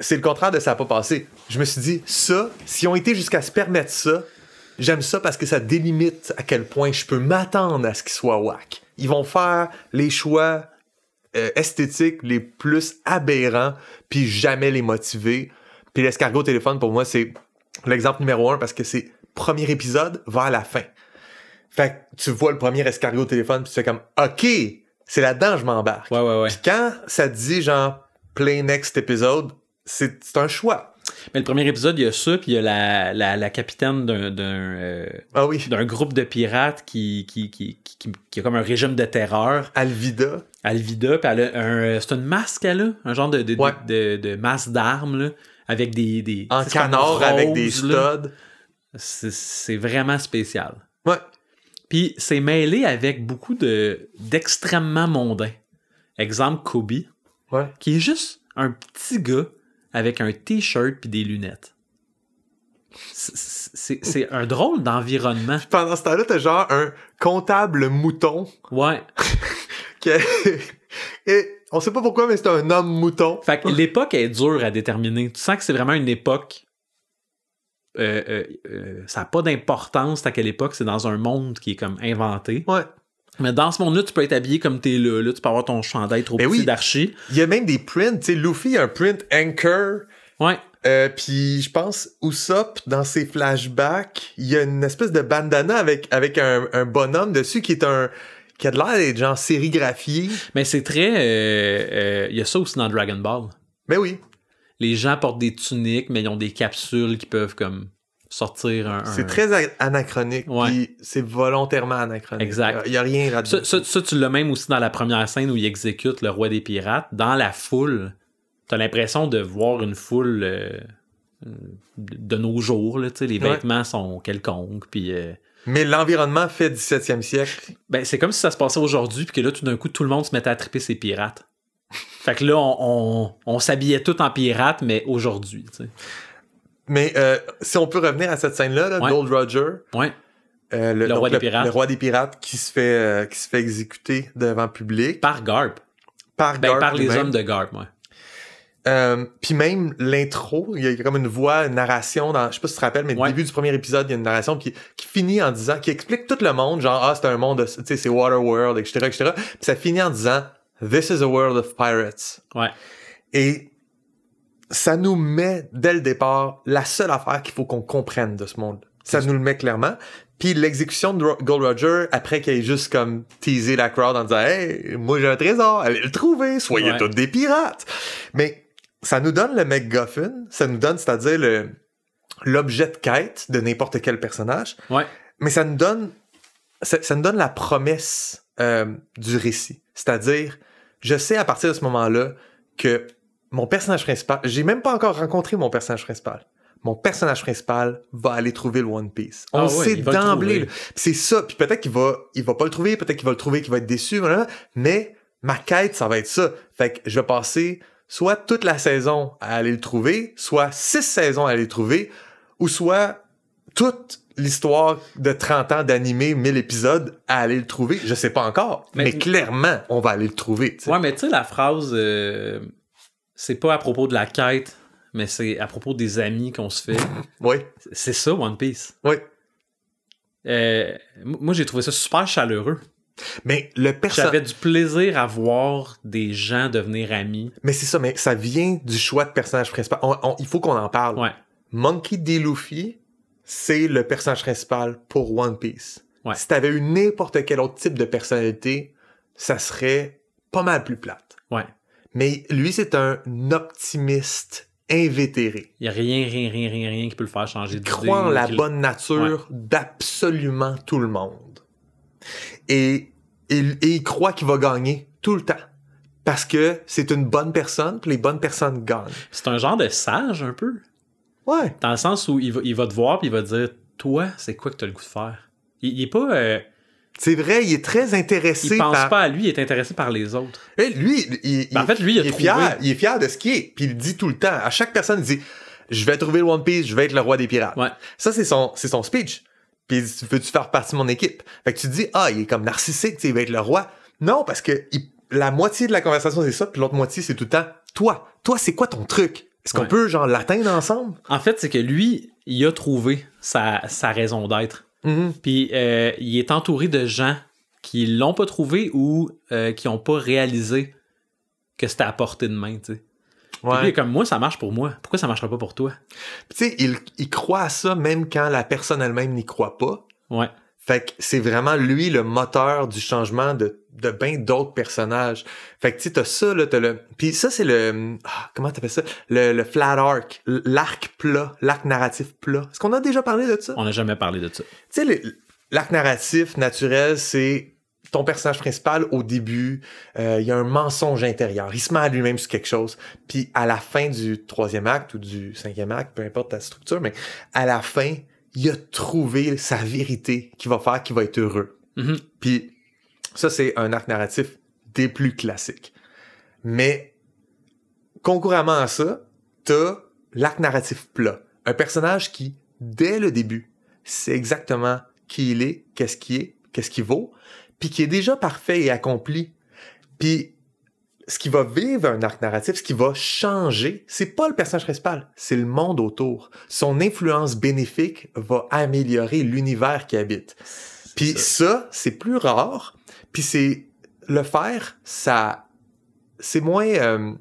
c'est le contraire de ça n'a pas passé. Je me suis dit, ça, s'ils ont été jusqu'à se permettre ça, j'aime ça parce que ça délimite à quel point je peux m'attendre à ce qu'ils soient whack. Ils vont faire les choix euh, esthétiques les plus aberrants, puis jamais les motiver. Puis l'escargot téléphone, pour moi, c'est l'exemple numéro un parce que c'est premier épisode vers la fin. Fait que tu vois le premier escargot téléphone, puis tu fais comme, OK, c'est là-dedans, je m'embarque. Ouais, ouais, ouais. Puis quand ça te dit genre play next episode, c'est un choix. Mais le premier épisode, il y a ça, puis il y a la, la, la capitaine d'un euh, Ah oui. groupe de pirates qui, qui, qui, qui, qui- a comme un régime de terreur. Alvida. Alvida, puis elle a un. euh, C'est une masque, elle a? Un genre de, de, Ouais. de, de, masse d'armes, avec des. des En canard avec des studs. C'est vraiment spécial. Ouais. Puis c'est mêlé avec beaucoup de d'extrêmement mondain. Exemple Kobe, Ouais. qui est juste un petit gars avec un t-shirt puis des lunettes. C'est- un drôle d'environnement. Pendant ce temps-là, t'as genre un comptable mouton. Ouais. Qui Et on sait pas pourquoi, mais c'est un homme mouton. Fait que l'époque est dure à déterminer. Tu sens que c'est vraiment une époque. euh, euh, euh, ça n'a pas d'importance à quelle époque, c'est dans un monde qui est comme inventé. Ouais. Mais dans ce monde-là, tu peux être habillé comme t'es là. Là, tu peux avoir ton chandail trop Ben petit oui. d'archi. Il y a même des prints. Tu sais, Luffy a un print Anchor. Ouais. Euh, puis je pense Usopp dans ses flashbacks, il y a une espèce de bandana avec avec un, un bonhomme dessus qui est un qui a de l'air d'être genre sérigraphié. Mais c'est très. euh, euh, Il y a ça aussi dans Dragon Ball. Mais oui, Les gens portent des tuniques, mais ils ont des capsules qui peuvent comme sortir un. c'est très anachronique. Ouais. puis c'est volontairement anachronique. Exact. Il y a, rien là-dedans. Ça, ça- ça, tu l'as même aussi dans la première scène où il exécute le roi des pirates. Dans la foule, t'as l'impression de voir une foule euh, de nos jours. Là, tu sais, les Ouais. vêtements sont quelconques. Puis, euh, Mais l'environnement fait 17e siècle. ben, c'est comme si ça se passait aujourd'hui, puis que là, tout d'un coup, tout le monde se mettait à triper ses pirates. Fait que là, on, on- on s'habillait tout en pirate, mais aujourd'hui. Mais euh, si on peut revenir à cette scène-là, là, Ouais. Roger, Ouais. euh, le, Le roi donc des pirates. le roi des pirates qui se fait euh, qui se fait exécuter devant public Par Garp. par Ben, Garp par les hommes de Garp, ouais. Euh, puis même l'intro, il y a comme une voix, une narration dans, je sais pas si tu te rappelles, mais Ouais. le début du premier épisode, il y a une narration qui, qui finit en disant, qui explique tout le monde, genre, ah, c'est un monde, de- tu sais, c'est Waterworld, etc., etc. Puis ça finit en disant, This is a world of pirates. Ouais. Et ça nous met dès le départ la seule affaire qu'il faut qu'on comprenne de ce monde. Ça nous le met clairement. Puis l'exécution de Gold Roger, après qu'il ait juste comme teasé la crowd en disant Hey, moi j'ai un trésor, allez le trouver, soyez Ouais. tous des pirates. Mais ça nous donne le MacGuffin, ça nous donne, c'est-à-dire le l'objet de quête de n'importe quel personnage, Ouais. mais ça nous donne ça, ça nous donne la promesse euh, du récit. C'est-à-dire, je sais à partir de ce moment-là que mon personnage principal, j'ai même pas encore rencontré mon personnage principal. Mon personnage principal va aller trouver le One Piece. On Ah le ouais, sait d'emblée. C'est ça. Puis peut-être qu'il va, il va pas le trouver, peut-être qu'il va le trouver, qu'il va être déçu, voilà. mais ma quête, ça va être ça. Fait que je vais passer soit toute la saison à aller le trouver, soit six saisons à aller le trouver, ou soit toute l'histoire de 30 ans d'animé, 1000 épisodes à aller le trouver. Je sais pas encore, mais, Mais- clairement, on va aller le trouver. Ouais, mais tu sais, la phrase, euh, c'est pas à propos de la quête, mais c'est à propos des amis qu'on se fait. Oui, c'est ça, One Piece. oui. Euh, moi, j'ai trouvé ça super chaleureux. Mais le personnage... J'avais du plaisir à voir des gens devenir amis. Mais c'est ça, mais ça vient du choix de personnage principal. On- on- il faut qu'on en parle. Ouais. Monkey D. Luffy, c'est le personnage principal pour One Piece. Ouais. Si t'avais eu n'importe quel autre type de personnalité, ça serait pas mal plus plate. Ouais. Mais lui, c'est un optimiste invétéré. Il y a rien, rien, rien, rien, rien qui peut le faire changer Il d'idée. croit en la bonne nature d'absolument tout le monde. Et, et, et il croit qu'il va gagner tout le temps. Parce que c'est une bonne personne, puis les bonnes personnes gagnent. C'est un genre de sage, un peu. Ouais. Dans le sens où il va, il va te voir puis il va te dire Toi, c'est quoi que tu as le goût de faire Il, il est pas. euh, C'est vrai, il est très intéressé il pense par... pas à lui, il est intéressé par les autres. Eh, lui, il, Ben, en fait, lui, il est trouvé. fier, il est fier de ce qu'il est. Puis il dit tout le temps. À chaque personne, il dit Je vais trouver le One Piece, je vais être le roi des pirates. Ouais. Ça, c'est son, c'est son speech. Puis il dit Veux-tu faire partie de mon équipe Fait que tu te dis Ah, il est comme narcissique, il va être le roi. Non, parce que il- la moitié de la conversation, c'est ça, puis l'autre moitié, c'est tout le temps Toi, toi, c'est quoi ton truc? Est-ce qu'on Ouais. peut, genre, l'atteindre ensemble En fait, c'est que lui, il a trouvé sa, sa raison d'être. Puis euh, il est entouré de gens qui l'ont pas trouvé ou euh, qui ont pas réalisé que c'était à portée de main, tu sais. Puis il est comme moi, ça marche pour moi. Pourquoi ça marcherait pas pour toi? Puis Tu sais, il, il croit à ça même quand la personne elle-même n'y croit pas. Ouais. Fait que c'est vraiment lui le moteur du changement de, de bien d'autres personnages. Fait que tu sais, t'as ça, là, t'as le... Puis ça, c'est le... ah, comment t'appelles ça? Le, le flat arc, l'arc plat, l'arc narratif plat. Est-ce qu'on a déjà parlé de ça? On n'a jamais parlé de ça. Tu sais, l'arc narratif naturel, c'est ton personnage principal au début, euh, il y a un mensonge intérieur. Il se met à lui-même sur quelque chose. Puis à la fin du troisième acte ou du cinquième acte, peu importe ta structure, mais à la fin, il a trouvé sa vérité qui va faire qu'il va être heureux. Mhm. Puis ça, c'est un arc narratif des plus classiques. Mais concurremment à ça, t'as l'arc narratif plat. Un personnage qui, dès le début, sait exactement qui il est, qu'est-ce qu'il est, qu'est-ce qu'il vaut, puis qui est déjà parfait et accompli. Puis ce qui va vivre un arc narratif, ce qui va changer, c'est pas le personnage principal, c'est le monde autour. Son influence bénéfique va améliorer l'univers qui habite. Puis ça, c'est plus rare. Puis c'est le faire, ça, c'est moins, euh,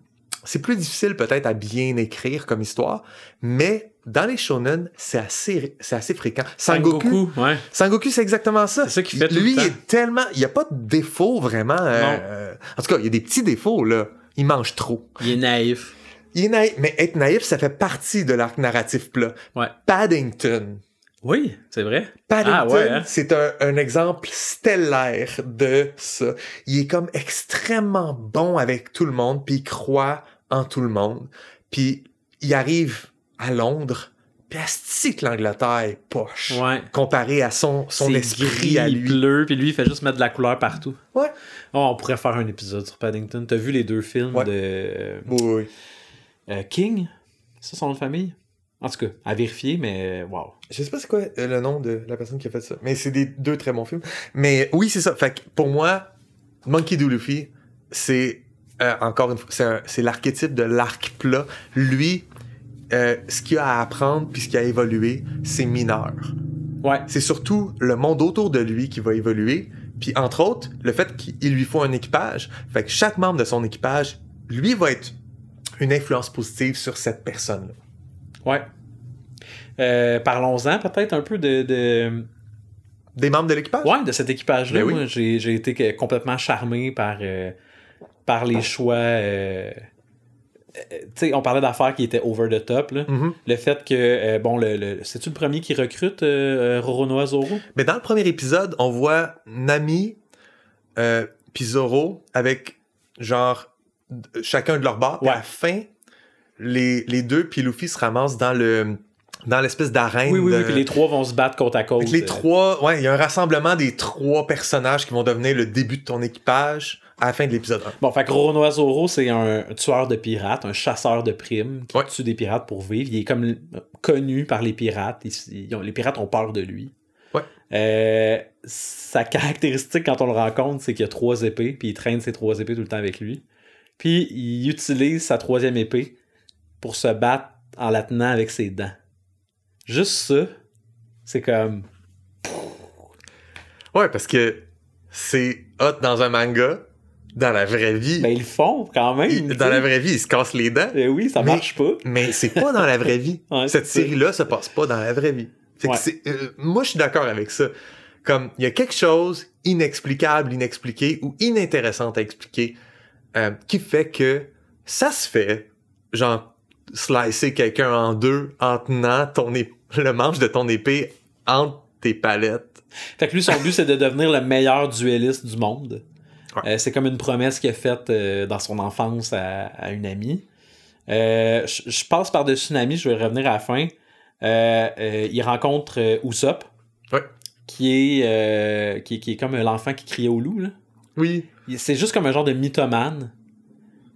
c'est plus difficile peut-être à bien écrire comme histoire, mais dans les shonen, c'est assez, c'est assez fréquent. Sangoku, Sangoku, ouais. Sangoku, c'est exactement ça. C'est ça qu'il fait tout Lui, le temps. il est tellement, il y a pas de défaut vraiment. euh, Non. euh, en tout cas, il y a des petits défauts là. Il mange trop. Il est naïf. Il est naïf, mais être naïf, ça fait partie de l'arc narratif plat. Ouais. Paddington. Oui, c'est vrai. Paddington, Ah ouais, hein? c'est un, un exemple stellaire de ça. Il est comme extrêmement bon avec tout le monde, puis il croit en tout le monde. Puis il arrive à Londres, puis asti que l'Angleterre est poche. Ouais. Comparé à son, son esprit gris, à lui. pleut, puis lui, il fait juste mettre de la couleur partout. Ouais. Oh, on pourrait faire un épisode sur Paddington. T'as vu les deux films Ouais. de euh, Oui, oui. euh, King? C'est ça son nom de famille? En tout cas, à vérifier, mais wow. Je sais pas c'est quoi euh, le nom de la personne qui a fait ça, mais c'est des deux très bons films. Mais oui, c'est ça. Fait que pour moi, Monkey D. Luffy, c'est euh, encore une fois, c'est l'archétype de l'arc plat. Lui, euh, ce qu'il a à apprendre puis ce qu'il a à évoluer, c'est mineur. Ouais. C'est surtout le monde autour de lui qui va évoluer. Puis entre autres, le fait qu'il lui faut un équipage. Fait que chaque membre de son équipage, lui va être une influence positive sur cette personne-là. Ouais. Euh, Parlons-en peut-être un peu de, de, Des membres de l'équipage? Ouais, de cet équipage-là. Ben oui. J'ai, été complètement charmé par, euh, par les choix. euh, euh, tu sais, on parlait d'affaires qui étaient over the top. Là. Mhm. Le fait que, euh, bon, le, le- c'est-tu le premier qui recrute euh, euh, Roronoa Zoro? Mais dans le premier épisode, on voit Nami euh, puis Zoro avec genre chacun de leur bord. Ouais. À la fin, les, les deux puis Luffy se ramassent dans le dans l'espèce d'arène. Oui, oui, de- oui, puis les trois vont se battre côte à côte. Les trois, ouais, il y a un rassemblement des trois personnages qui vont devenir le début de ton équipage à la fin de l'épisode 1. Bon, fait que Roronoa Zoro, c'est un tueur de pirates, un chasseur de primes qui Ouais. tue des pirates pour vivre. Il est comme connu par les pirates. Ils- ils ont- les pirates ont peur de lui. Ouais. Euh, sa caractéristique quand on le rencontre, c'est qu'il a trois épées, puis il traîne ses trois épées tout le temps avec lui. Puis il utilise sa troisième épée pour se battre en la tenant avec ses dents. Juste ça, c'est comme. Ouais, parce que c'est hot dans un manga, dans la vraie vie. Ben, ils le font quand même. dans la vraie vie, ils se cassent les dents. Ben oui, ça Mais- marche pas. Mais c'est pas dans la vraie vie. Ouais, Cette série-là se passe pas dans la vraie vie. Fait Ouais. euh, moi, je suis d'accord avec ça. Comme, il y a quelque chose inexplicable, inexpliqué ou inintéressant à expliquer euh, qui fait que ça se fait, genre, slicer quelqu'un en deux en tenant ton le manche de ton épée entre tes palettes. Fait que lui, son but, c'est de devenir le meilleur duelliste du monde. Ouais. Euh, c'est comme une promesse qu'il a faite euh, dans son enfance à, à une amie. Euh, je je passe par-dessus une amie, je vais revenir à la fin. Il rencontre Usopp, Ouais. qui, est, qui, qui est comme l'enfant qui criait au loup. Là. Oui. C'est juste comme un genre de mythomane.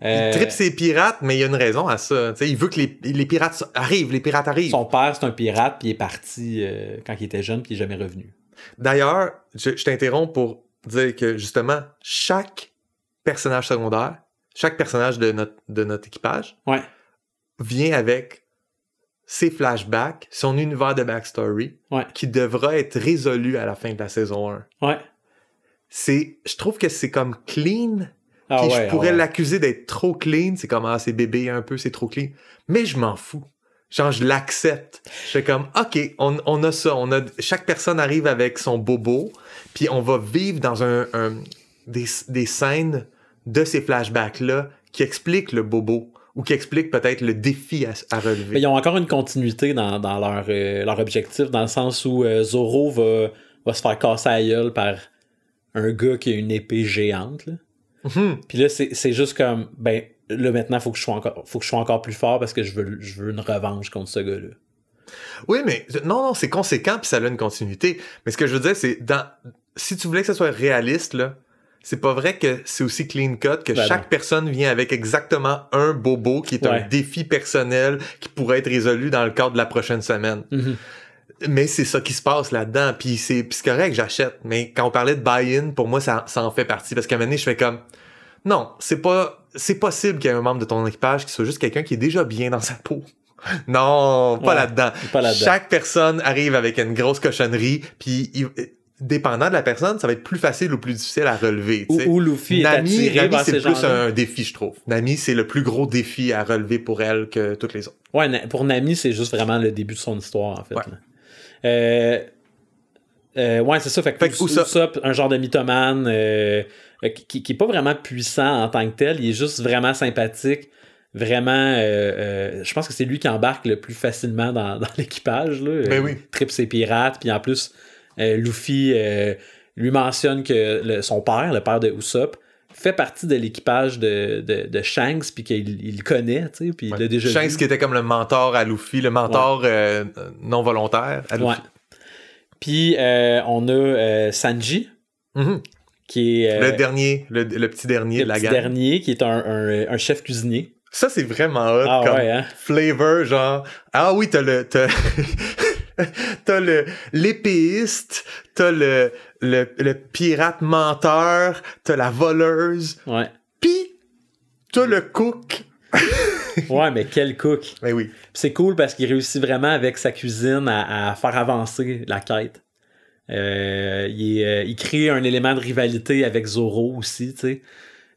Euh, Il tripe ses pirates, mais il y a une raison à ça. Il veut que les, les pirates arrivent, les pirates arrivent. son père, c'est un pirate, puis il est parti euh, quand il était jeune, puis il est jamais revenu. D'ailleurs, je, je t'interromps pour dire que justement, chaque personnage secondaire, chaque personnage de notre, de notre équipage Ouais. vient avec ses flashbacks, son univers de backstory, Ouais. qui devra être résolu à la fin de la saison 1. Ouais. C'est, je trouve que c'est comme clean. Ah Puis ouais, je pourrais ah ouais. l'accuser d'être trop clean. C'est comme, ah, c'est bébé un peu, c'est trop clean. Mais je m'en fous. Genre, je l'accepte. Je fais comme, OK, on, on a ça. On a, chaque personne arrive avec son bobo, puis on va vivre dans un, un- des, des scènes de ces flashbacks-là qui expliquent le bobo ou qui expliquent peut-être le défi à, à relever. Mais ils ont encore une continuité dans, dans leur, euh, leur objectif, dans le sens où euh, Zoro va, va se faire casser la gueule par un gars qui a une épée géante. là. Mhm. Puis là, c'est c'est juste comme, ben, là maintenant, faut que je sois encore, faut que je sois encore plus fort parce que je veux, je veux une revanche contre ce gars-là. Oui, mais non, non, c'est conséquent puis ça a une continuité. Mais ce que je veux dire, c'est dans si tu voulais que ça soit réaliste, là, c'est pas vrai que c'est aussi clean cut que Ben chaque non. personne vient avec exactement un bobo qui est Ouais. un défi personnel qui pourrait être résolu dans le cadre de la prochaine semaine. Mhm. Mais c'est ça qui se passe là-dedans. Puis c'est puis c'est correct, j'achète. Mais quand on parlait de buy-in, pour moi, ça, ça en fait partie. Parce qu'à un moment donné, je fais comme non, c'est pas c'est possible qu'il y ait un membre de ton équipage qui soit juste quelqu'un qui est déjà bien dans sa peau. Non, pas Ouais, là-dedans. pas là-dedans. Chaque personne arrive avec une grosse cochonnerie, puis il- dépendant de la personne, ça va être plus facile ou plus difficile à relever. Ou, Luffy Nami, c'est ces plus un défi, je trouve. Nami, c'est le plus gros défi à relever pour elle que toutes les autres. Ouais, pour Nami, c'est juste vraiment le début de son histoire, en fait. Ouais. Euh, euh, ouais, c'est ça. Fait que, Fait que Usopp- Usopp, un genre de mythomane euh, qui, qui est pas vraiment puissant en tant que tel, il est juste vraiment sympathique. Vraiment, je pense que c'est lui qui embarque le plus facilement dans, dans l'équipage. Ben oui. Il tripe ses pirates, puis en plus, Luffy lui mentionne que le- son père, le père de Usopp, fait partie de l'équipage de, de, de Shanks, puis qu'il il le connaît, tu sais, puis il l'a déjà Shanks vu. qui était comme le mentor à Luffy, le mentor euh, non volontaire à Luffy. Puis euh, on a euh, Sanji, Mhm. qui est le dernier, le, le petit dernier le de la petit gamme. dernier, qui est un, un- un chef cuisinier. Ça, c'est vraiment hot Ah comme ouais, hein? flavor, genre... Ah oui, t'as le... T'as, le l'épéiste, t'as le, le, le pirate menteur, t'as la voleuse, Ouais. pis t'as le cook. Ouais, mais quel cook. Ben oui. C'est cool parce qu'il réussit vraiment avec sa cuisine à, à faire avancer la quête. Euh, il, euh, il crée un élément de rivalité avec Zoro aussi, tu sais.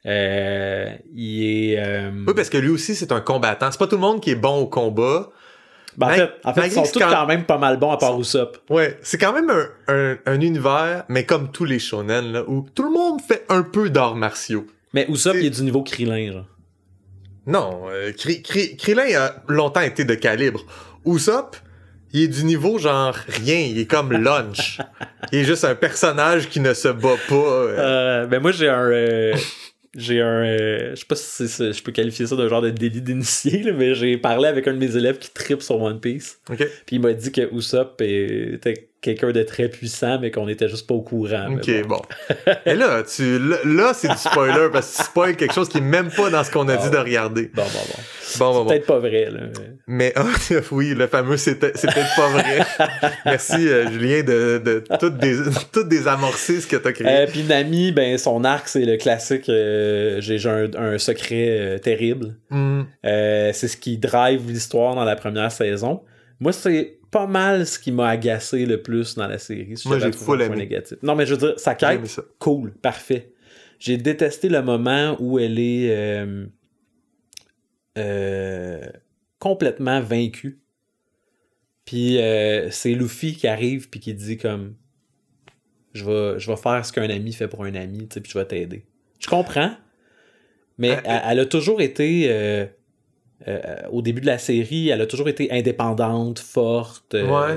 Euh, il est. Oui, parce que lui aussi, c'est un combattant. C'est pas tout le monde qui est bon au combat. Ben, en Mag- fait, en fait ils sont tous quand- quand même pas mal bons à part Usopp. Ouais, c'est quand même un, un, un univers, mais comme tous les shonen, là, où tout le monde fait un peu d'arts martiaux. Mais Usopp, il est du niveau Krillin, genre. Non, euh, Kri- Kri- Krillin a longtemps été de calibre. Usopp, il est du niveau genre rien, il est comme lunch. il est juste un personnage qui ne se bat pas. euh. Euh, ben moi j'ai un euh, j'ai un euh, je sais pas si c'est ça- je peux qualifier ça d'un genre de délit d'initié mais j'ai parlé avec un de mes élèves qui tripe sur One Piece Ok. puis il m'a dit que Usopp était quelqu'un de très puissant mais qu'on était juste pas au courant Ok, bon. bon. Et là, tu, là, c'est du spoiler parce que tu spoil quelque chose qui est même pas dans ce qu'on a dit de regarder. bon bon bon Bon, bon, bon. peut-être pas vrai là Mais ah, oui, le fameux c'est peut-être pas vrai. Merci euh, Julien de, de tout, désamorcer ce que t'as créé. Euh, puis Nami ben son arc c'est le classique euh, j'ai un, un secret terrible Hmm. C'est ce qui drive l'histoire dans la première saison. Moi, c'est pas mal ce qui m'a agacé le plus dans la série. si Moi, j'ai full aimé. négatif. Non, mais je veux dire, sa quête, ça. cool, parfait. J'ai détesté le moment où elle est euh, euh, complètement vaincue. Puis euh, c'est Luffy qui arrive puis qui dit comme je vais, je vais faire ce qu'un ami fait pour un ami, tu sais, puis je vais t'aider. Je comprends, mais elle, elle a toujours été euh, au début de la série, elle a toujours été indépendante, forte. euh, Ouais.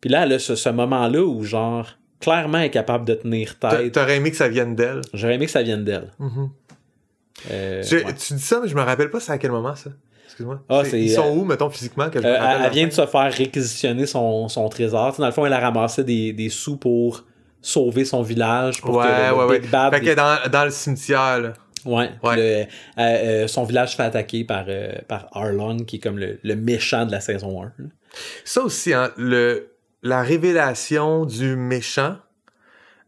Puis là, elle a ce, ce moment-là où, genre, clairement, elle est capable de tenir tête. T'aurais aimé que ça vienne d'elle. J'aurais aimé que ça vienne d'elle. Mhm. Euh, ouais. Tu dis ça, mais je me rappelle pas c'est à quel moment ça. Excuse-moi. Ah, Ils sont où, mettons, physiquement, que elle, elle vient de se faire réquisitionner son, son trésor. Tu sais, dans le fond, elle a ramassé des, des sous pour sauver son village. Pour Ouais, que ouais, ouais. Big Bad Fait qu'elle est dans, dans le cimetière, là. Ouais. Ouais. Le- euh, euh, son village se fait attaquer par, euh, par Arlong, qui est comme le, le méchant de la saison 1. là. Ça aussi, hein, le, la révélation du méchant,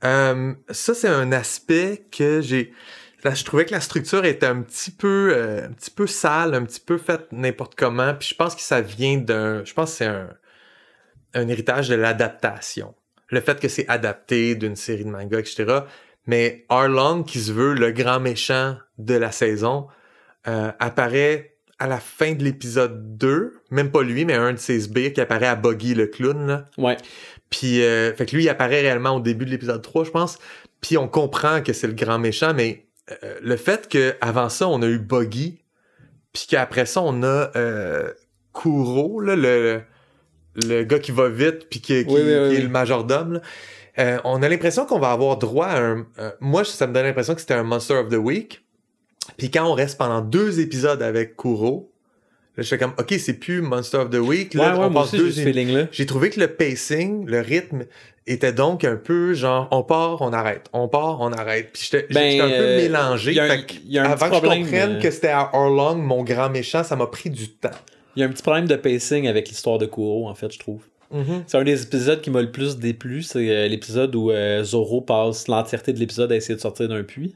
euh, ça, c'est un aspect que j'ai. Là, je trouvais que la structure était un petit peu, un petit peu sale, un petit peu faite n'importe comment. Puis je pense que ça vient d'un. Je pense que c'est un, un héritage de l'adaptation. Le fait que c'est adapté d'une série de mangas, etc. Mais Arlong, qui se veut le grand méchant de la saison, euh, apparaît à la fin de l'épisode 2, même pas lui, mais un de ses sbires qui apparaît à Buggy le clown. Là. Ouais. Puis, euh, fait que lui, il apparaît réellement au début de l'épisode 3, je pense. Puis on comprend que c'est le grand méchant, mais euh, le fait qu'avant ça, on a eu Buggy, puis qu'après ça, on a euh, Kuro, là, le, le gars qui va vite, puis qui, qui- Oui, oui, oui, qui est le majordome. là. Euh, on a l'impression qu'on va avoir droit à un... un- moi, ça me donne l'impression que c'était un Monster of the Week. Puis quand on reste pendant deux épisodes avec Kuro, là, je fais comme, OK, c'est plus Monster of the Week. Là, ouais, ouais, on passe deux j'ai trouvé que le pacing, le rythme, était donc un peu genre on part, on arrête, on part, on arrête. Puis j'étais Ben, un peu euh, mélangé. y a un- Fait que y a un avant que je comprenne euh, que c'était à Orlong, mon grand méchant, ça m'a pris du temps. Il y a un petit problème de pacing avec l'histoire de Kuro, en fait, je trouve. Mhm. C'est un des épisodes qui m'a le plus déplu, c'est euh, l'épisode où euh, Zoro passe l'entièreté de l'épisode à essayer de sortir d'un puits.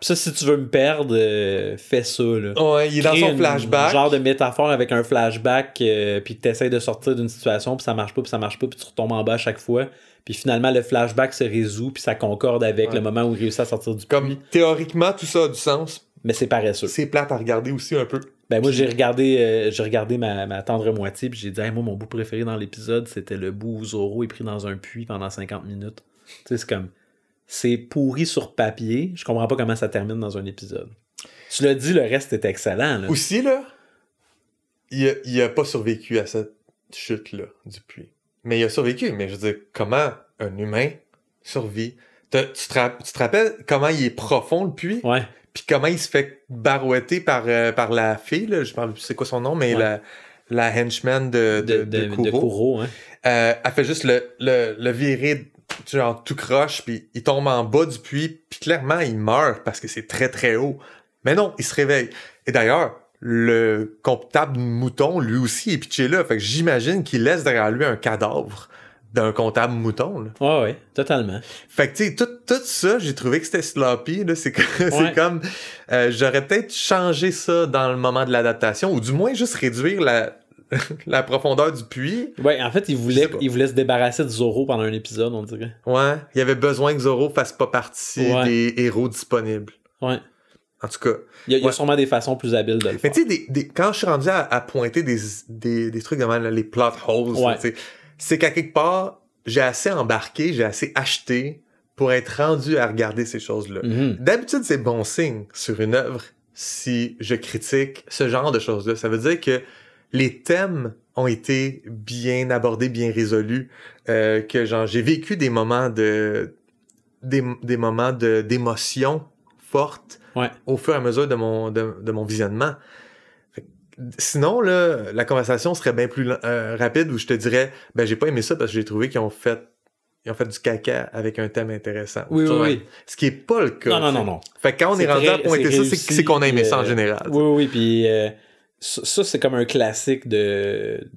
Puis ça, si tu veux me perdre, euh, fais ça, là. Ouais, il est dans son une- flashback. genre de métaphore avec un flashback, euh, puis tu essaies de sortir d'une situation, puis ça marche pas, puis ça marche pas, puis tu retombes en bas à chaque fois. Puis finalement, le flashback se résout, puis ça concorde avec Ouais. le moment où il réussit à sortir du Comme puits. théoriquement, tout ça a du sens. Mais c'est paresseux. C'est plate à regarder aussi un peu. Ben moi j'ai regardé euh, j'ai regardé ma, ma tendre moitié puis j'ai dit Hey, moi mon bout préféré dans l'épisode c'était le bout où Zoro est pris dans un puits pendant 50 minutes. Tu sais c'est comme c'est pourri sur papier, je comprends pas comment ça termine dans un épisode. Tu l'as dit le reste est excellent là. Aussi, là, il a, il a pas survécu à cette chute-là du puits. Mais il a survécu. Mais je veux dire, comment un humain survit? Tu te, tu te rappelles comment il est profond le puits? Ouais. Puis comment il se fait barouetter par, euh, par la fille, là, je parle plus c'est quoi son nom, mais Ouais. la, la henchman de, De, de, de, de Kuro. de Kuro, hein. Euh, elle fait juste le, le, le virer genre tout croche, puis il tombe en bas du puits, puis clairement il meurt parce que c'est très très haut. Mais non, il se réveille. Et d'ailleurs, le comptable mouton, lui aussi, est pitché là. Fait que j'imagine qu'il laisse derrière lui un cadavre d'un comptable mouton. là. Ouais, ouais, totalement. Fait que, tu sais, tout, tout ça, j'ai trouvé que c'était sloppy. là. C'est comme... euh, J'aurais peut-être changé ça dans le moment de l'adaptation, ou du moins juste réduire la, la profondeur du puits. Ouais, en fait, il voulait, il voulait se débarrasser de Zoro pendant un épisode, on dirait. Ouais, il y avait besoin que Zoro fasse pas partie Ouais. des héros disponibles. Ouais. En tout cas. Il y a, il y a Ouais. sûrement des façons plus habiles de le Mais tu sais, des, des- quand je suis rendu à, à pointer des, des, des trucs là, les plot holes, Ouais. tu sais, c'est qu'à quelque part, j'ai assez embarqué, j'ai assez acheté pour être rendu à regarder ces choses-là. Mhm. D'habitude, c'est bon signe sur une œuvre si je critique ce genre de choses-là. Ça veut dire que les thèmes ont été bien abordés, bien résolus, euh, que genre j'ai vécu des moments de des, des moments de d'émotion forte Ouais. au fur et à mesure de mon de, de mon visionnement. Sinon là, la conversation serait bien plus euh, rapide où je te dirais ben j'ai pas aimé ça parce que j'ai trouvé qu'ils ont fait ils ont fait du caca avec un thème intéressant. Oui, oui, oui. Ce qui est pas le cas. Non, non, non, non. Fait que quand on est, C'est rendu à pointer ça, c'est qu'on a aimé ça en euh, général. Oui, oui, oui. Puis euh, ça, c'est comme un classique de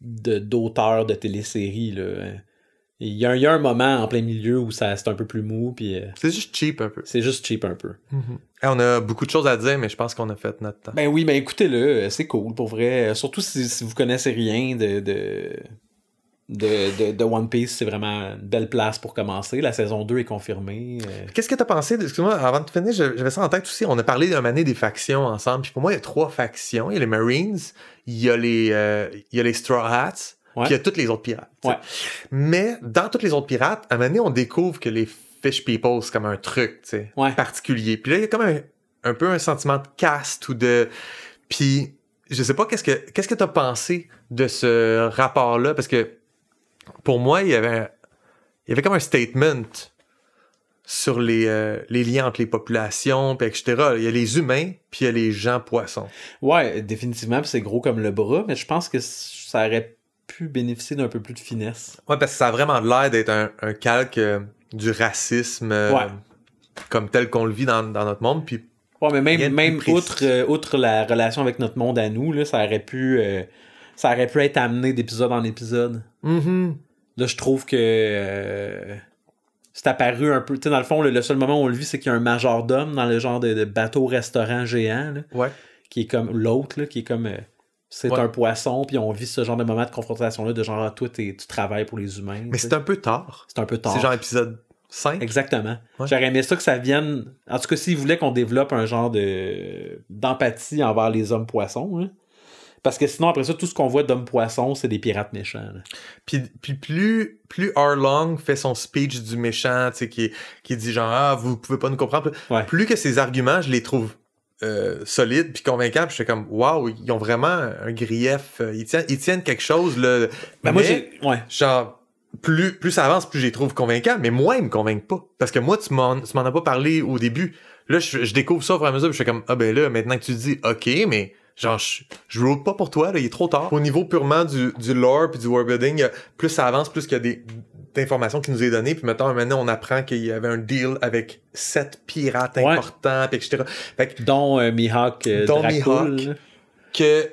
de- d'auteur de, téléséries. Là. Il y, a, un- il y a un moment en plein milieu où ça c'est un peu plus mou, puis euh, C'est juste cheap un peu. c'est juste cheap un peu. Eh, on a beaucoup de choses à dire, mais je pense qu'on a fait notre temps. Ben oui, ben écoutez-le, euh, c'est cool pour vrai. Euh, Surtout si, si vous connaissez rien de, de, de, de, de One Piece, c'est vraiment une belle place pour commencer. La saison 2 est confirmée. euh. Qu'est-ce que t'as pensé? de- Excuse-moi, avant de finir, je- j'avais ça en tête aussi. On a parlé d'un année des factions ensemble. Puis pour moi, il y a trois factions. Il y a les Marines, il y a les, euh, il y a les Straw Hats, Ouais. puis il y a toutes les autres pirates. Ouais. Mais dans toutes les autres pirates, à un moment donné, on découvre que les Fish People, c'est comme un truc Ouais. particulier. Puis là, il y a comme un, un peu un sentiment de caste ou de... Puis je sais pas, qu'est-ce que qu'est-ce que t'as pensé de ce rapport-là? Parce que pour moi, il y avait, un- il y avait comme un statement sur les, euh, les liens entre les populations, puis etc. Il y a les humains, puis il y a les gens poissons. Ouais, définitivement, c'est gros comme le bras, mais je pense que ça aurait pu bénéficier d'un peu plus de finesse. Ouais, parce que ça a vraiment l'air d'être un, un calque euh, du racisme euh, Ouais. comme tel qu'on le vit dans, dans notre monde. Puis Ouais, mais même, même outre, euh, outre la relation avec notre monde à nous, là, ça aurait pu ça aurait pu être amené d'épisode en épisode. Là, je trouve que c'est apparu un peu. Tu sais, dans le fond, le, le seul moment où on le vit, c'est qu'il y a un majordome dans le genre de, de bateau-restaurant géant, là, Ouais. qui est comme l'autre, là, qui est comme. C'est Ouais. un poisson, puis on vit ce genre de moment de confrontation-là, de genre, ah, toi, tu travailles pour les humains. Mais c'est un peu tard. C'est un peu tard. C'est genre épisode 5. Exactement. Ouais. J'aurais aimé ça que ça vienne. En tout cas, s'ils voulaient qu'on développe un genre de d'empathie envers les hommes poissons. hein. Parce que sinon, après ça, tout ce qu'on voit d'hommes poissons, c'est des pirates méchants. là. Puis, puis plus, plus Arlong fait son speech du méchant, tu sais, qui, qui dit genre, ah, vous pouvez pas nous comprendre. Ouais. Plus que ses arguments, je les trouve euh, solides puis je suis comme, waouh, ils ont vraiment un grief. euh, Ils tiennent, ils tiennent quelque chose, là. Ben, moi, Mais, j'ai. Ouais. genre, plus, plus ça avance, plus je les trouve convaincants. Mais moi, ils me convainquent pas. Parce que moi, tu m'en, tu m'en as pas parlé au début. Là, je, je découvre ça au fur et à mesure. Puis je suis comme, ah ben là, maintenant que tu dis, ok, mais genre, je, je roule pas pour toi, là, il est trop tard. Au niveau purement du, du lore puis du world building, plus ça avance, plus qu'il y a des d'informations qui nous est données. Puis maintenant, maintenant, on apprend qu'il y avait un deal avec sept pirates Ouais. importants, puis etc. Fait que Dont euh, Mihawk euh, Dont Dracul, Mihawk. que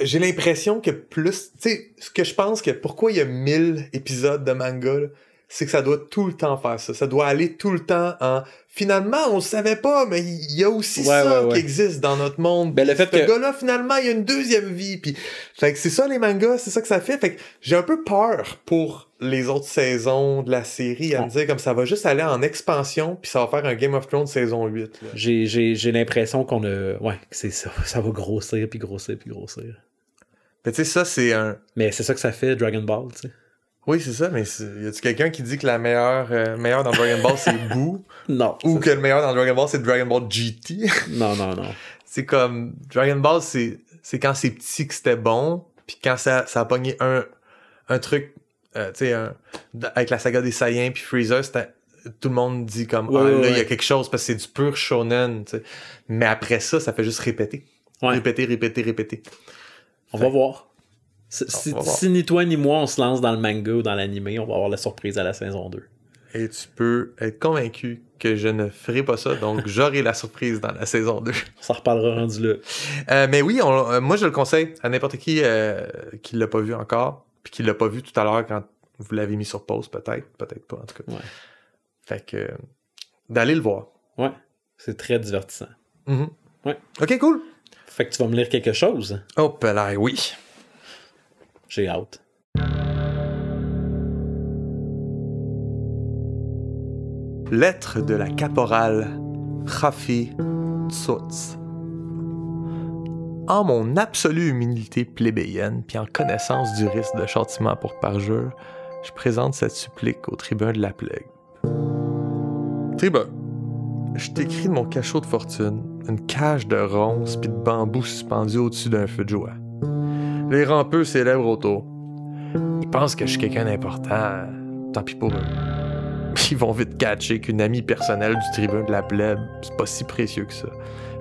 j'ai l'impression que plus tu sais ce que je pense que pourquoi il y a 1000 épisodes de manga là, c'est que ça doit tout le temps faire ça ça doit aller tout le temps en finalement on le savait pas mais il y a aussi Ouais, ça ouais, ouais. qui existe dans notre monde Ben, le fait ce que- gars-là finalement il y a une deuxième vie puis fait que c'est ça les mangas c'est ça que ça fait fait que j'ai un peu peur pour les autres saisons de la série à me dire comme ça va juste aller en expansion puis ça va faire un Game of Thrones saison 8 là. J'ai, j'ai, j'ai l'impression qu'on a. Ouais, que c'est ça. Ça va grossir, puis grossir, puis grossir. Fait que, tu sais ça c'est un Mais c'est ça que ça fait, Dragon Ball, tu sais. Oui, c'est ça, mais y a-tu quelqu'un qui dit que la meilleure, euh, meilleure dans Dragon Ball c'est Boo? Non. ou que le meilleur dans Dragon Ball c'est Dragon Ball GT? Non, non, non. c'est comme Dragon Ball c'est c'est quand c'est petit que c'était bon, puis quand ça, ça a pogné un, un truc, euh, tu sais, avec la saga des Saiyans puis Freezer, c'était tout le monde dit comme Ouais, ah, là il y a quelque chose parce que c'est du pur shonen, tu sais. Mais après ça, ça fait juste répéter. Ouais. Répéter, répéter, répéter. On va voir. Si ni toi ni moi on se lance dans le manga ou dans l'animé, on va avoir la surprise à la saison 2. Et tu peux être convaincu que je ne ferai pas ça, donc j'aurai la surprise dans la saison 2. On s'en reparlera rendu là. Euh, mais oui, on- euh, moi je le conseille à n'importe qui euh, qui l'a pas vu encore, puis qui l'a pas vu tout à l'heure quand vous l'avez mis sur pause, peut-être, peut-être pas en tout cas. Ouais. Fait que d'aller le voir. Ouais. C'est très divertissant. Mhm. Ouais. Ok, cool. Fait que tu vas me lire quelque chose? Hop là, oui. J'ai. Lettre de la caporale Khafi Tsutz. En mon absolue humilité plébéienne, puis en connaissance du risque de châtiment pour parjure, je présente cette supplique au tribun de la plague. Tribun, je t'écris de mon cachot de fortune, une cage de ronces puis de bambou suspendu au-dessus d'un feu de joie. Les rampeux célèbrent autour. Ils pensent que je suis quelqu'un d'important, tant pis pour eux. Ils vont vite catcher qu'une amie personnelle du tribun de la plèbe, c'est pas si précieux que ça.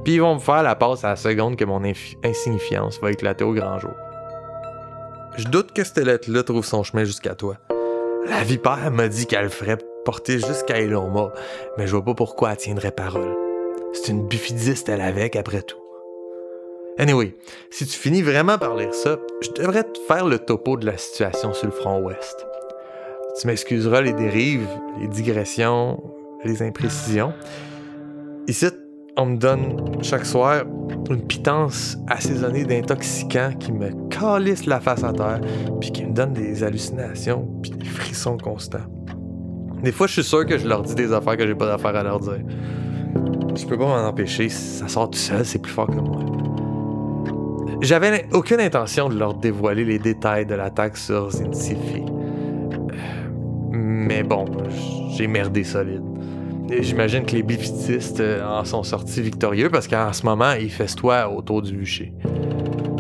Puis ils vont me faire la passe à la seconde que mon insignifiance va éclater au grand jour. Je doute que cette lettre-là trouve son chemin jusqu'à toi. La vipère m'a dit qu'elle ferait porter jusqu'à Eloma, mais je vois pas pourquoi elle tiendrait parole. C'est une bifidiste elle avec, après tout. Anyway, si tu finis vraiment par lire ça, je devrais te faire le topo de la situation sur le front ouest. Tu m'excuseras les dérives, les digressions, les imprécisions. Ici, on me donne chaque soir une pitance assaisonnée d'intoxicants qui me calisse la face à terre, puis qui me donne des hallucinations, puis des frissons constants. Des fois, je suis sûr que je leur dis des affaires que j'ai pas d'affaires à leur dire. Je peux pas m'en empêcher, ça sort tout seul, c'est plus fort que moi. J'avais aucune intention de leur dévoiler les détails de l'attaque sur Zinsifi. Mais bon, j'ai merdé solide. J'imagine que les bifidistes euh, en sont sortis victorieux parce qu'en ce moment, ils festoient autour du bûcher.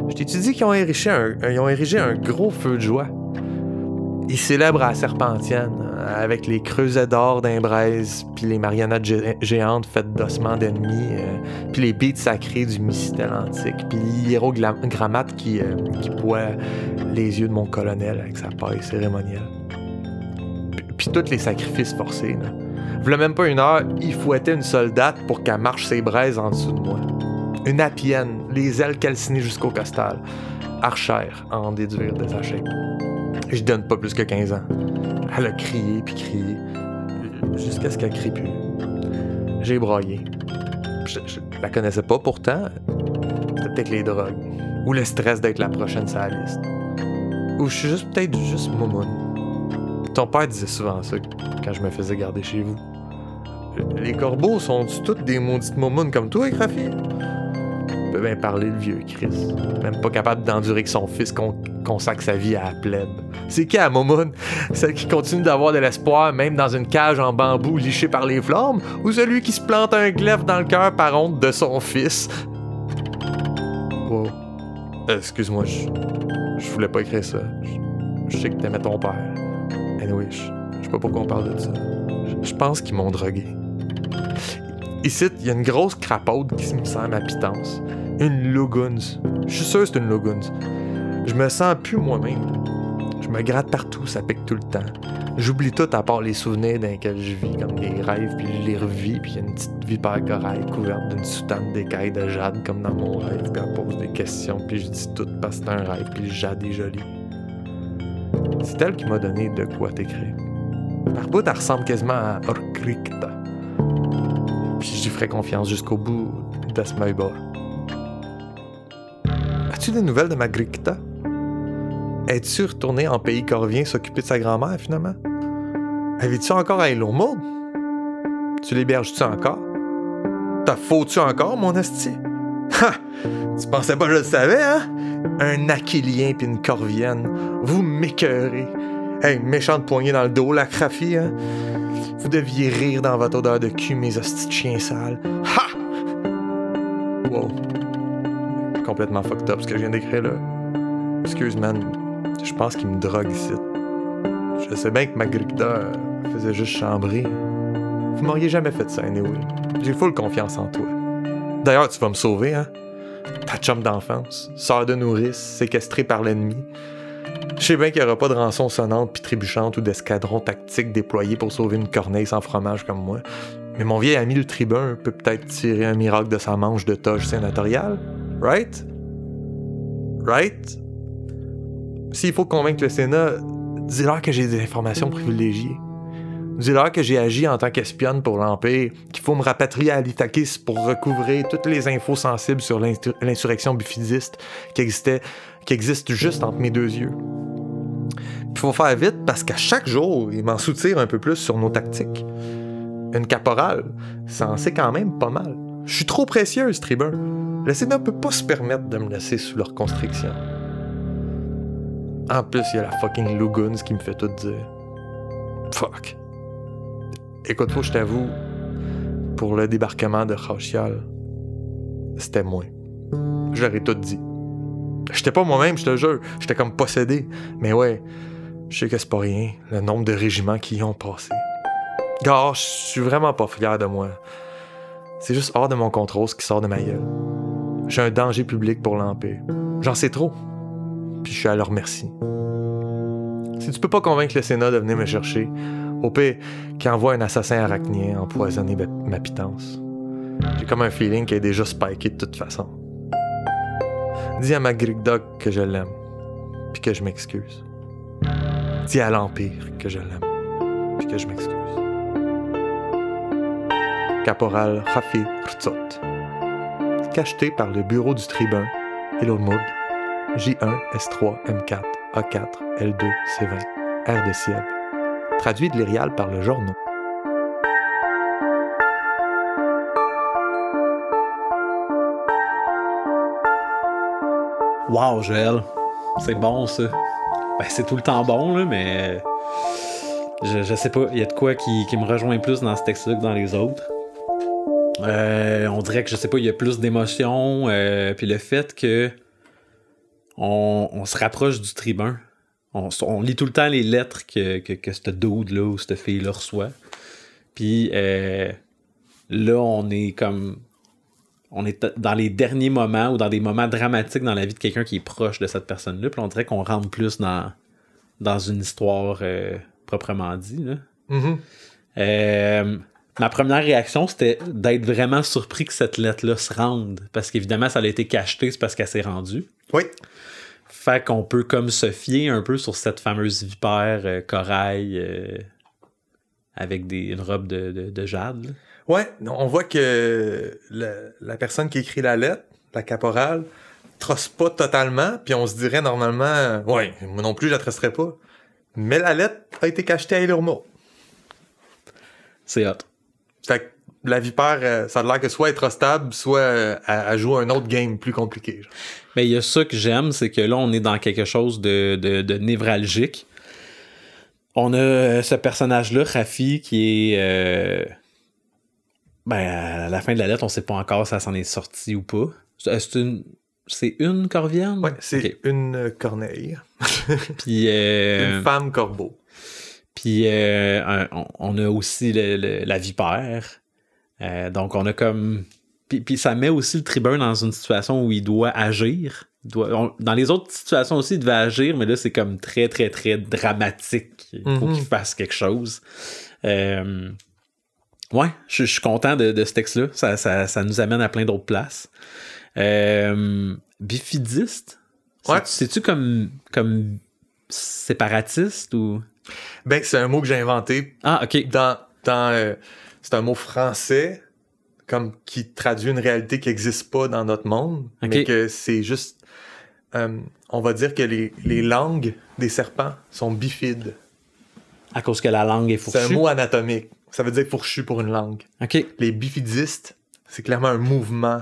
Je dit qu'ils ont, érigé un, ils ont érigé un gros feu de joie? Ils célèbrent à Serpentienne avec les creusets d'or d'Imbraise, puis les marionnettes géantes faites d'ossements d'ennemis, euh, puis les beats sacrés du mycitel antique, puis l'hiérogrammate qui, euh, boit les yeux de mon colonel avec sa paille cérémonielle. Puis tous les sacrifices forcés. Là. Même pas une heure, il fouettait une soldate pour qu'elle marche ses braises en dessous de moi. Une apienne, les ailes calcinées jusqu'au costal. Archère, à en déduire de sa Je donne pas plus que 15 ans. Elle a crié puis crié, jusqu'à ce qu'elle crie plus. J'ai broyé. Je, la connaissais pas pourtant. C'était peut-être les drogues. Ou le stress d'être la prochaine sur la liste. Ou je suis juste peut-être juste momoun. Ton père disait souvent ça quand je me faisais garder chez vous. Les corbeaux sont toutes des maudites momounes comme toi, Rafi? Peut bien parler le vieux Chris. Même pas capable d'endurer que son fils consacre sa vie à la plèbe. C'est qui à Momoun? Celle qui continue d'avoir de l'espoir même dans une cage en bambou lichée par les flammes? Ou celui qui se plante un glaive dans le cœur par honte de son fils? Wow. Excuse-moi, je... voulais pas écrire ça. Je, sais que t'aimais ton père. Anyway, je, sais pas pourquoi on parle de ça. Je, pense qu'ils m'ont drogué. Ici, il y a une grosse crapaude qui me sent ma pitance. Une Luguns. Je suis sûr que c'est une Luguns. Je me sens plus moi-même. Je me gratte partout, ça pique tout le temps. J'oublie tout à part les souvenirs dans lesquels je vis, comme des rêves, puis je les revis, puis il y a une petite vipère corail couverte d'une soutane d'écailles de jade, comme dans mon rêve, puis elle pose des questions, puis je dis tout parce que c'est un rêve, puis le jade est joli. C'est elle qui m'a donné de quoi t'écrire. Par bout, elle ressemble quasiment à Orkrikta. Puis j'y ferai confiance jusqu'au bout de ce As-tu des nouvelles de Magrikta? Es-tu retourné en pays corvien s'occuper de sa grand-mère finalement? Habites-tu encore à Elomode? Tu l'héberges-tu encore? T'as faux-tu encore, mon esti? Ha! Tu pensais pas que je le savais, hein? Un aquilien puis une corvienne. Vous m'écœurez. Hey, méchante poignée dans le dos, la crafie, hein? Vous deviez rire dans votre odeur de cul, mes hosties de chiens sales. Ha! Wow. Complètement fucked up ce que je viens d'écrire là. Excuse, man. Je pense qu'il me drogue ici. Je sais bien que ma gricta faisait juste chambrer. Vous m'auriez jamais fait ça, anyway. J'ai full confiance en toi. D'ailleurs, tu vas me sauver, hein? Ta chum d'enfance, sœur de nourrice, séquestrée par l'ennemi. Je sais bien qu'il n'y aura pas de rançon sonnante puis trébuchante ou d'escadron tactique déployé pour sauver une corneille sans fromage comme moi. Mais mon vieil ami le tribun peut peut-être tirer un miracle de sa manche de toge sénatoriale. Right? Right? S'il faut convaincre le Sénat, dis-leur que j'ai des informations privilégiées. Dis-leur que j'ai agi en tant qu'espionne pour l'Empire, qu'il faut me rapatrier à Litakis pour recouvrir toutes les infos sensibles sur l'insurrection bifidiste qui existait, qui existe juste entre mes deux yeux. Il faut faire vite parce qu'à chaque jour, il m'en soutire un peu plus sur nos tactiques. Une caporale, ça en sait quand même pas mal. Je suis trop précieuse, tribun. Le Sénat peut pas se permettre de me laisser sous leur constriction. En plus, il y a la fucking Luguns qui me fait tout dire. Fuck. Écoute, faut je t'avoue, pour le débarquement de Rachial, c'était moi. Je leur ai tout dit. J'étais pas moi-même, je te jure. J'étais comme possédé. Mais ouais, je sais que c'est pas rien, le nombre de régiments qui y ont passé. Gars, je suis vraiment pas fier de moi. C'est juste hors de mon contrôle ce qui sort de ma gueule. J'ai un danger public pour l'Empire. J'en sais trop. Puis je suis à leur merci. Si tu peux pas convaincre le Sénat de venir me chercher, au pire, qui envoie un assassin arachnien empoisonner ma- pitance. J'ai comme un feeling qu'elle est déjà spikée de toute façon. Dis à ma Greek que je l'aime, puis que je m'excuse. Dis à l'Empire que je l'aime, puis que je m'excuse. Caporal Rafi Rtzot. Cacheté par le bureau du tribun, Hello Mood, J1, S3, M4, A4, L2, C20, R de ciel. Traduit de l'Irial par le journaux. Wow, Joël. C'est bon, ça. Ben, c'est tout le temps bon, là, mais. Je, je sais pas. Il y a de quoi qui, qui me rejoint plus dans ce texte-là que dans les autres. Euh, on dirait que, je sais pas, il y a plus d'émotion. euh, puis le fait que. On, on se rapproche du tribun. On, lit tout le temps les lettres que, que, que ce dude-là ou cette fille-là reçoit. Puis euh, là, on est comme on est dans les derniers moments ou dans des moments dramatiques dans la vie de quelqu'un qui est proche de cette personne-là. Puis on dirait qu'on rentre plus dans, dans une histoire proprement dit. là. Mhm. Euh, ma première réaction, c'était d'être vraiment surpris que cette lettre-là se rende. Parce qu'évidemment, ça a été cacheté, c'est parce qu'elle s'est rendue. Oui. Fait qu'on peut comme se fier un peu sur cette fameuse vipère euh, corail euh, avec des, une robe de, de- de jade. là. Ouais, on voit que le- la personne qui écrit la lettre, la caporale, trosse pas totalement, puis on se dirait normalement, euh, ouais, moi non plus, je la trosserais pas. Mais la lettre a été cachetée à Elurmo. C'est hot. Fait que la vipère, euh, ça a l'air que soit elle est trustable, soit euh, elle, elle joue un autre game plus compliqué. genre. Mais il y a ça que j'aime, c'est que là, on est dans quelque chose de, de, de névralgique. On a euh, ce personnage-là, Rafi, qui est. euh, ben, à la fin de la lettre, on sait pas encore si ça s'en est sorti ou pas. C'est une. C'est une corvienne? Ouais, c'est une corneille, Puis, euh, une femme corbeau. Puis euh, on, on a aussi le- le- la vipère. Euh, donc, on a comme. Puis, puis ça met aussi le tribun dans une situation où il doit agir. Il doit- on- dans les autres situations aussi, il devait agir, mais là, c'est comme très, très, très dramatique. Il faut Mhm. qu'il fasse quelque chose. Euh, ouais, je, je suis content de, de ce texte-là. Ça, ça- ça nous amène à plein d'autres places. Euh, bifidiste? Ouais. C'est- C'est-tu comme, comme séparatiste ou? Ben, c'est un mot que j'ai inventé Ah, ok. dans, dans euh, c'est un mot français comme qui traduit une réalité qui n'existe pas dans notre monde, Ok. mais que c'est juste euh, on va dire que les, les langues des serpents sont bifides. À cause que la langue est C'est un fourchue? mot anatomique. Ça veut dire fourchu pour une langue. OK. Les bifidistes, c'est clairement un mouvement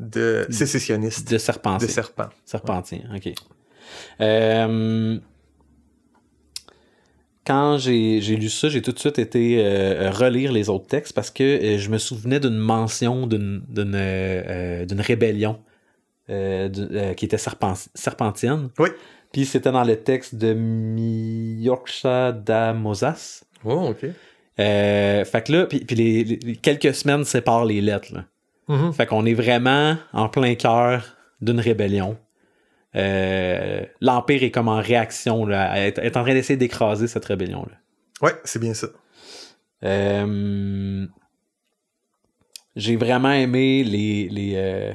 de sécessionnistes De serpentien. de serpents. Serpentien, OK. Euh, quand j'ai lu ça, j'ai tout de suite été euh, relire les autres textes parce que euh, je me souvenais d'une mention d'une euh, rébellion euh, euh, qui était serpent- serpentienne. Oui. Puis c'était dans le texte de Miyoksha da Mosas. Oh, ok. Euh, fait que là, puis, puis les, les- quelques semaines séparent les lettres. Là. Mhm. Fait qu'on est vraiment en plein cœur d'une rébellion. Euh, L'Empire est comme en réaction, là, est, est en train d'essayer d'écraser cette rébellion-là. Ouais, c'est bien ça. Euh, J'ai vraiment aimé les, les euh,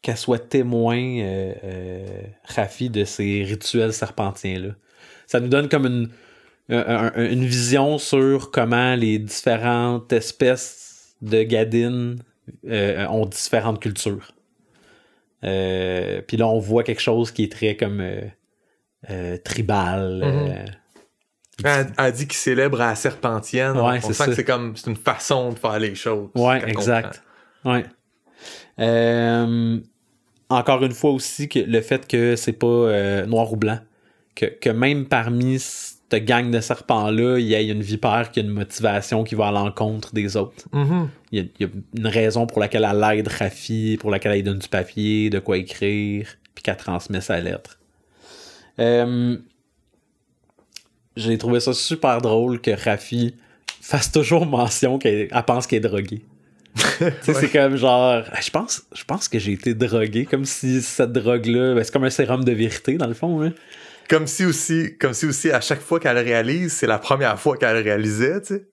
qu'elle soit témoin, euh, Rafi, de ces rituels serpentiens-là. Ça nous donne comme une, un- un- une vision sur comment les différentes espèces de gadines euh, ont différentes cultures. Euh, Puis là, on voit quelque chose qui est très comme euh, euh, tribal. euh, Elle, elle dit qu'il célèbre à la serpentienne. Ouais, on c'est sent ça. que c'est comme c'est une façon de faire les choses. Ouais, exact. Ouais. Encore une fois aussi, que le fait que c'est pas noir ou blanc. Que, que même parmi gang de serpents-là, il y a une vipère qui a une motivation qui va à l'encontre des autres. Mhm. Il y, a, il y a une raison pour laquelle elle aide Rafi, pour laquelle elle donne du papier, de quoi écrire, puis qu'elle transmet sa lettre. Euh, J'ai trouvé ça super drôle que Rafi fasse toujours mention qu'elle elle pense qu'elle est droguée. C'est comme genre, je pense, je pense que j'ai été drogué, comme si cette drogue-là, ben, c'est comme un sérum de vérité dans le fond. Hein. Comme si aussi, comme si aussi à chaque fois qu'elle réalise, c'est la première fois qu'elle réalisait, tu sais.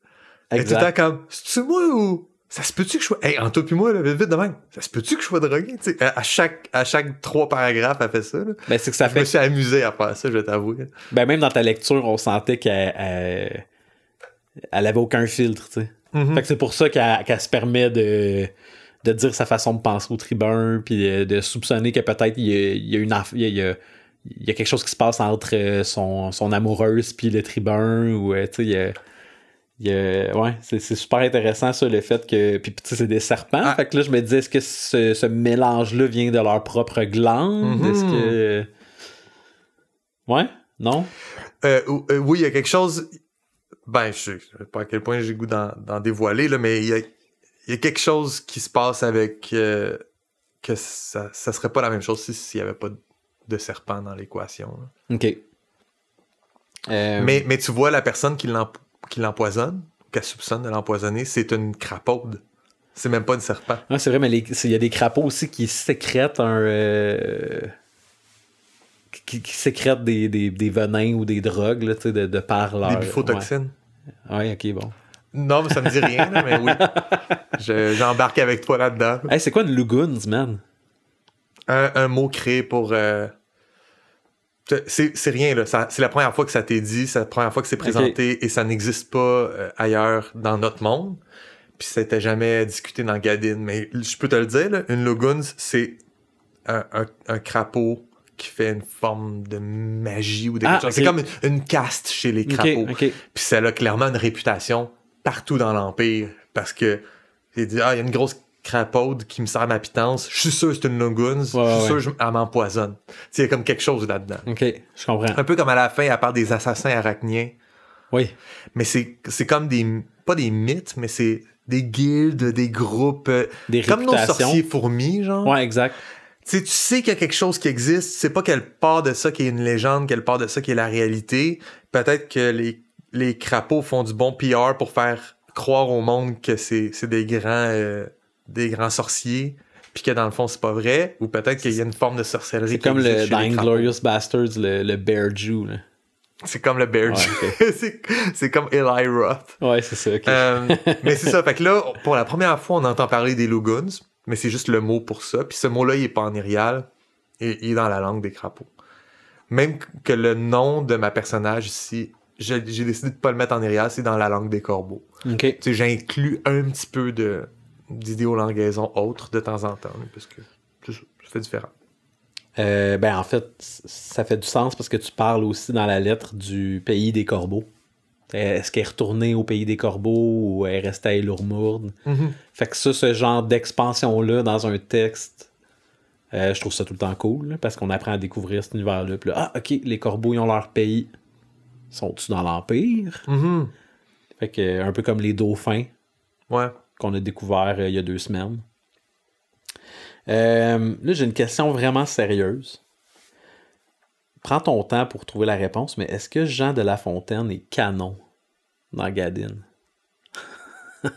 Elle tout le temps comme, c'est-tu moi ou ça se peut-tu que je sois. Hey, en toi puis moi, là, vite, vite de même. Ça se peut-tu que je sois drogué? Tu sais, à à chaque, à chaque trois paragraphes, elle fait ça. là. Ben, c'est que ça je me fait, suis amusé à faire ça, je vais t'avouer. ben, même dans ta lecture, on sentait qu'elle, elle, elle avait aucun filtre, tu sais. Mhm. Fait que c'est pour ça qu'elle se permet de, de dire sa façon de penser au tribun, puis de, de soupçonner que peut-être il y a, il y a une aff- il y a, il y a- il y a quelque chose qui se passe entre euh, son, son amoureuse puis le tribun, ou euh, tu sais, ouais, c'est super intéressant ça, le fait que. Puis tu sais, c'est des serpents. Ah. Fait que là, je me disais, est-ce que ce, ce mélange-là vient de leur propre glande? Mhm. Est-ce que. Ouais? Non? Euh, ou- euh, oui, il y a quelque chose. Ben, je sais pas à quel point j'ai le goût d'en dévoiler, là, mais il y a, il y a quelque chose qui se passe avec. euh, que ça, ça serait pas la même chose si- s'il y avait pas de serpent dans l'équation. Ok. Euh, Mais, mais tu vois, la personne qui l'emp- qui l'empoisonne, qu'elle soupçonne de l'empoisonner, c'est une crapaude. C'est même pas une serpent. Ouais, c'est vrai, mais il y a des crapauds aussi qui sécrètent un. euh, qui, qui sécrètent des, des, des venins ou des drogues, là, tu sais, de, de par leur. Des biphotoxines. Ouais, Ouais, ok, bon. Non, mais ça me dit rien, là, mais oui. Je- J'embarque avec toi là-dedans. Hey, c'est quoi une Lugoons, man? Un, un mot créé pour. euh, C'est rien, là. Ça- C'est la première fois que ça t'est dit, c'est la première fois que c'est présenté et ça n'existe pas euh, ailleurs dans notre monde. Puis c'était jamais discuté dans Gadin. Mais je peux te le dire, là, une Luguns, c'est un, un- un crapaud qui fait une forme de magie ou de Ah. C'est comme une, une caste chez les crapauds. Puis ça a clairement une réputation partout dans l'Empire parce que il dit Ah, il y a une grosse crapaude qui me sert ma pitance. Je suis sûr que c'est une Luguns. je suis ouais. sûr que je- elle m'empoisonne. Il y a comme quelque chose là-dedans. Ok, je comprends. Un peu comme à la fin, elle parle des assassins arachniens. Oui. Mais c'est comme des. Pas des mythes, mais c'est des guildes, des groupes. euh, Des comme nos sorciers fourmis, genre. Ouais, exact. Tu sais, tu sais qu'il y a quelque chose qui existe, c'est pas quelle part de ça qui est une légende, quelle part de ça qui est la réalité. Peut-être que les, les crapauds font du bon PR pour faire croire au monde que c'est c'est des grands euh, des grands sorciers, puis que dans le fond c'est pas vrai, ou peut-être qu'il y a une forme de sorcellerie. C'est comme le dans. Inglorious Bastards, le, le Bear Jew. Là. C'est comme le Bear Ouais, Jew. c'est comme Eli Roth. Ouais, c'est ça. Euh, mais c'est ça. Fait que là, pour la première fois, on entend parler des Luguns, mais c'est juste le mot pour ça. Puis ce mot-là, il est pas en irial, il, il est dans la langue des crapauds. Même que le nom de ma personnage ici, j'ai décidé de pas le mettre en irial, c'est dans la langue des corbeaux. Tu sais, j'inclus un petit peu de d'idéolangaison autre de temps en temps, parce que ça, fait différent. Euh, ben, en fait, ça fait du sens parce que tu parles aussi dans la lettre du pays des corbeaux. Est-ce qu'elle est retournée au pays des corbeaux ou elle est restée à Elourmourde? Fait que ça, ce genre d'expansion-là dans un texte, euh, je trouve ça tout le temps cool là, parce qu'on apprend à découvrir cet univers-là. Ah, ok, les corbeaux, ils ont leur pays. Sont-ils dans l'Empire? Mhm. Fait que, euh, un peu comme les dauphins Ouais. Qu'on a découvert euh, il y a deux semaines. Euh, là, j'ai une question vraiment sérieuse. Prends ton temps pour trouver la réponse, mais est-ce que Jean de La Fontaine est canon dans Gadin?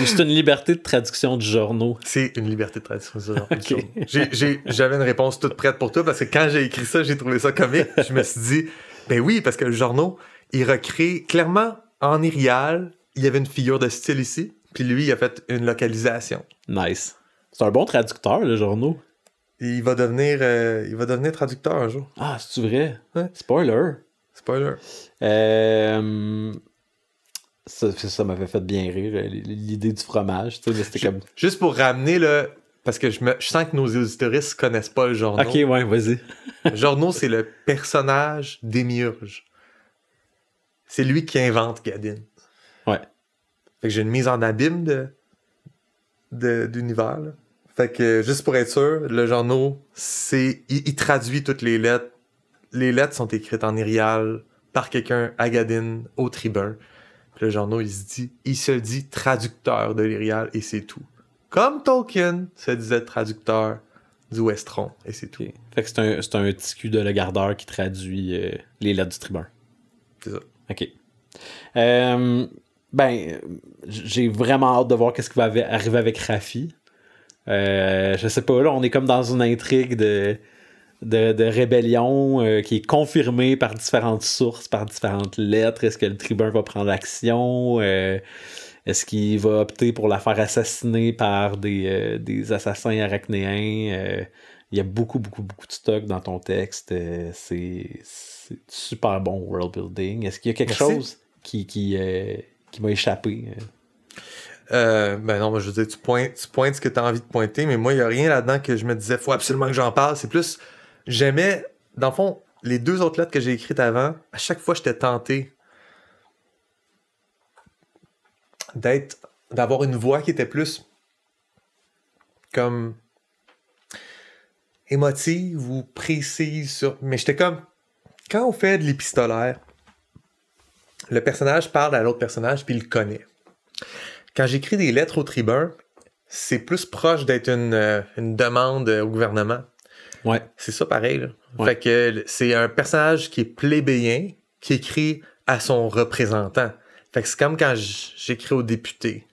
Ou c'est une liberté de traduction du journaux? C'est une liberté de traduction. J'ai- j'ai- J'avais une réponse toute prête pour toi parce que quand j'ai écrit ça, j'ai trouvé ça comique. Je me suis dit, ben oui, parce que le journal, il recrée clairement en irial, il y avait une figure de style ici, puis lui, il a fait une localisation. Nice. C'est un bon traducteur, le journaux. Il va devenir, euh, il va devenir traducteur un jour. Ah, c'est vrai? Ouais. Spoiler. Spoiler. Euh, Ça, ça m'avait fait bien rire, euh, l'idée du fromage. C'était comme. Juste pour ramener le. Parce que je, me, je sens que nos auditoristes connaissent pas le journal. Ok, ouais, vas-y. Le journal, c'est le personnage démiurge. c'est lui qui invente Gadin. Fait que j'ai une mise en abîme de, de- d'univers. là. Fait que juste pour être sûr, le journal, c'est. Il, il traduit toutes les lettres. Les lettres sont écrites en irial par quelqu'un à Gadin, au tribun. Puis le journal, il se dit. Il se dit traducteur de l'irial et c'est tout. Comme Tolkien se disait traducteur du Westron et c'est tout. Fait que c'est un, c'est un petit cul de le gardeur qui traduit euh, les lettres du tribun. C'est ça. OK. Euh, ben, j'ai vraiment hâte de voir qu'est-ce qui va arriver avec Rafi. Euh, je sais pas, là, on est comme dans une intrigue de, de, de rébellion euh, qui est confirmée par différentes sources, par différentes lettres. Est-ce que le tribun va prendre action? Euh, Est-ce qu'il va opter pour la faire assassiner par des, euh, des assassins arachnéens? Il y a beaucoup, beaucoup, beaucoup de stock dans ton texte. C'est c'est super bon world building. Est-ce qu'il y a quelque Merci. chose qui, qui, qui m'a échappé? Euh, ben non, je veux dire, tu pointes, tu pointes ce que tu as envie de pointer, mais moi, il n'y a rien là-dedans que je me disais, faut absolument que j'en parle. C'est plus, j'aimais, dans le fond, les deux autres lettres que j'ai écrites avant, à chaque fois, j'étais tenté d'être, d'avoir une voix qui était plus comme émotive ou précise sur. Mais j'étais comme, quand on fait de l'épistolaire, le personnage parle à l'autre personnage puis il le connaît quand j'écris des lettres au tribun, c'est plus proche d'être une, euh, une demande euh, au gouvernement. Ouais. C'est ça pareil. là. Ouais. Fait que c'est un personnage qui est plébéien, qui écrit à son représentant. Fait que c'est comme quand j'écris au député.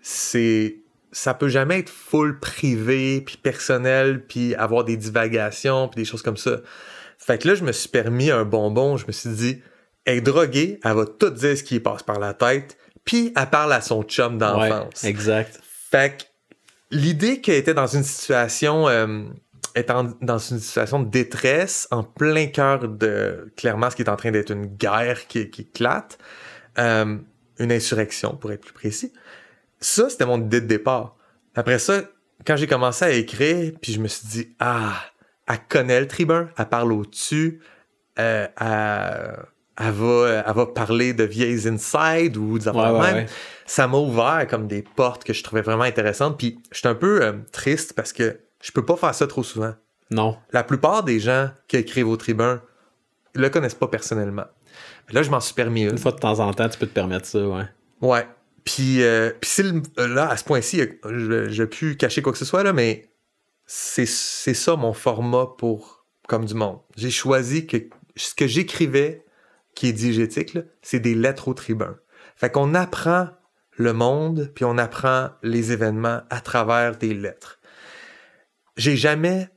C'est ça peut jamais être full privé puis personnel puis avoir des divagations puis des choses comme ça. Fait que là je me suis permis un bonbon, je me suis dit est droguée, elle va tout dire ce qui passe par la tête, puis elle parle à son chum Ouais, d'enfance. exact. Fait que l'idée qu'elle était dans une situation, euh, étant dans une situation de détresse, en plein cœur de clairement ce qui est en train d'être une guerre qui, qui éclate, euh, une insurrection pour être plus précis. Ça, c'était mon idée de départ. Après ça, quand j'ai commencé à écrire, puis je me suis dit, ah, elle connaît le tribun, elle parle au-dessus, euh, elle, elle va, elle va parler de vieilles inside ou des affaires Ouais, de ouais, même ouais. ça m'a ouvert comme des portes que je trouvais vraiment intéressantes. Puis j'étais un peu euh, triste parce que je peux pas faire ça trop souvent. Non. La plupart des gens qui écrivent au tribun le connaissent pas personnellement. Mais là, je m'en suis permis une. Une fois de temps en temps, tu peux te permettre ça, ouais. Ouais. Puis, euh, puis là, à ce point-ci, je je vais plus cacher quoi que ce soit, là, mais c'est c'est ça mon format pour Comme du Monde. J'ai choisi que ce que j'écrivais, qui est diégétique, c'est des lettres au tribun. Fait qu'on apprend le monde, puis on apprend les événements à travers des lettres. J'ai jamais...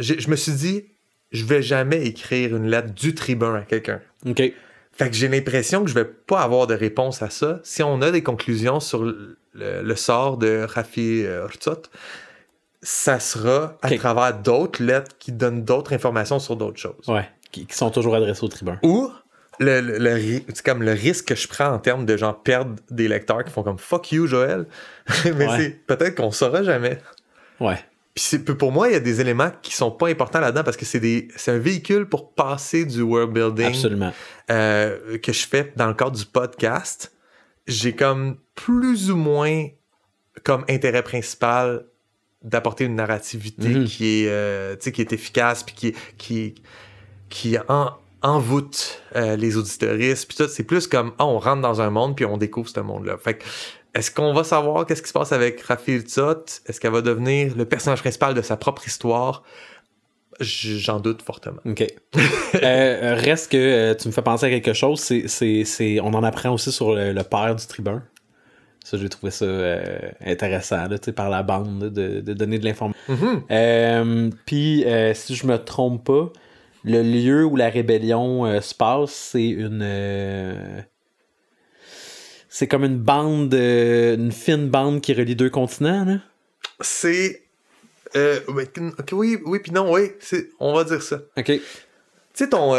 Je me suis dit, je vais jamais écrire une lettre du tribun à quelqu'un. OK. Fait que j'ai l'impression que je vais pas avoir de réponse à ça. Si on a des conclusions sur le, sort de Rafi euh, Rtsot, ça sera à travers d'autres lettres qui donnent d'autres informations sur d'autres choses. Ouais. Qui, qui sont toujours adressés au tribun. Ou le, le- le comme le risque que je prends en termes de genre perdre des lecteurs qui font comme fuck you Joël. Mais Ouais. c'est peut-être qu'on saura jamais. Ouais. Puis pour moi, il y a des éléments qui sont pas importants là-dedans parce que c'est des c'est un véhicule pour passer du world building Absolument. euh, que je fais dans le cadre du podcast, j'ai comme plus ou moins comme intérêt principal d'apporter une narrativité Mhm. qui est euh, qui est efficace puis qui qui qui en, envoûte euh, les auditoristes puis tout c'est plus comme ah, on rentre dans un monde puis on découvre ce monde là fait que est-ce qu'on va savoir qu'est-ce qui se passe avec Rafi Tzot? Est-ce qu'elle va devenir le personnage principal de sa propre histoire? J'en doute fortement. OK. Euh, reste que euh, tu me fais penser à quelque chose. C'est, c'est, c'est- on en apprend aussi sur le, le père du tribun. Ça, j'ai trouvé ça euh, intéressant, là, tu sais, par la bande, de, de donner de l'information. Mhm. Euh, Puis, euh, si je me trompe pas, le lieu où la rébellion euh, se passe, c'est une. euh, c'est comme une bande, euh, une fine bande qui relie deux continents. C'est. euh, ouais, ok, oui, oui, puis non, oui, on va dire ça. OK. Tu sais, ton,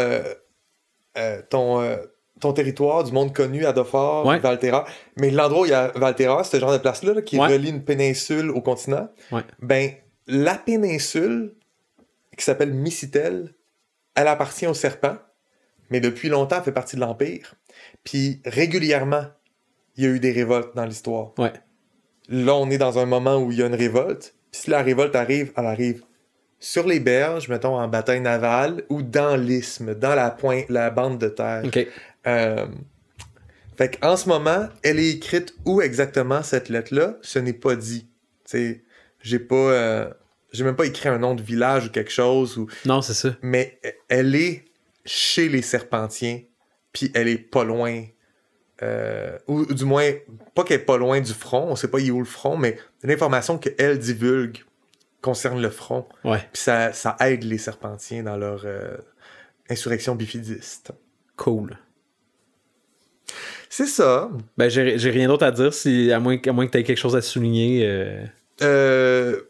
ton, ton territoire du monde connu, Ouais. Valterra, mais l'endroit où il y a Valterra, ce genre de place-là, là, qui Ouais. relie une péninsule au continent, Ouais. ben, la péninsule, qui s'appelle Mycitel, elle appartient au serpent, mais depuis longtemps, elle fait partie de l'Empire. Puis régulièrement, il y a eu des révoltes dans l'histoire. Ouais. Là, on est dans un moment où il y a une révolte. Puis si la révolte arrive, elle arrive sur les berges, mettons en bataille navale, ou dans l'isthme, dans la pointe, la bande de terre. Euh, fait qu'en ce moment, elle est écrite où exactement cette lettre-là, ce n'est pas dit. C'est, j'ai pas, euh, j'ai même pas écrit un nom de village ou quelque chose, ou, Non, c'est ça. mais elle est chez les Serpentiens, puis elle est pas loin, euh, ou, ou du moins, pas qu'elle est pas loin du front, on sait pas est où le front, mais l'information qu'elle divulgue concerne le front, Ouais. puis ça, ça aide les Serpentiens dans leur euh, insurrection bifidiste. Cool. C'est ça. Ben, j'ai j'ai rien d'autre à dire, si, à moins, à moins que tu aies quelque chose à souligner. euh. Euh,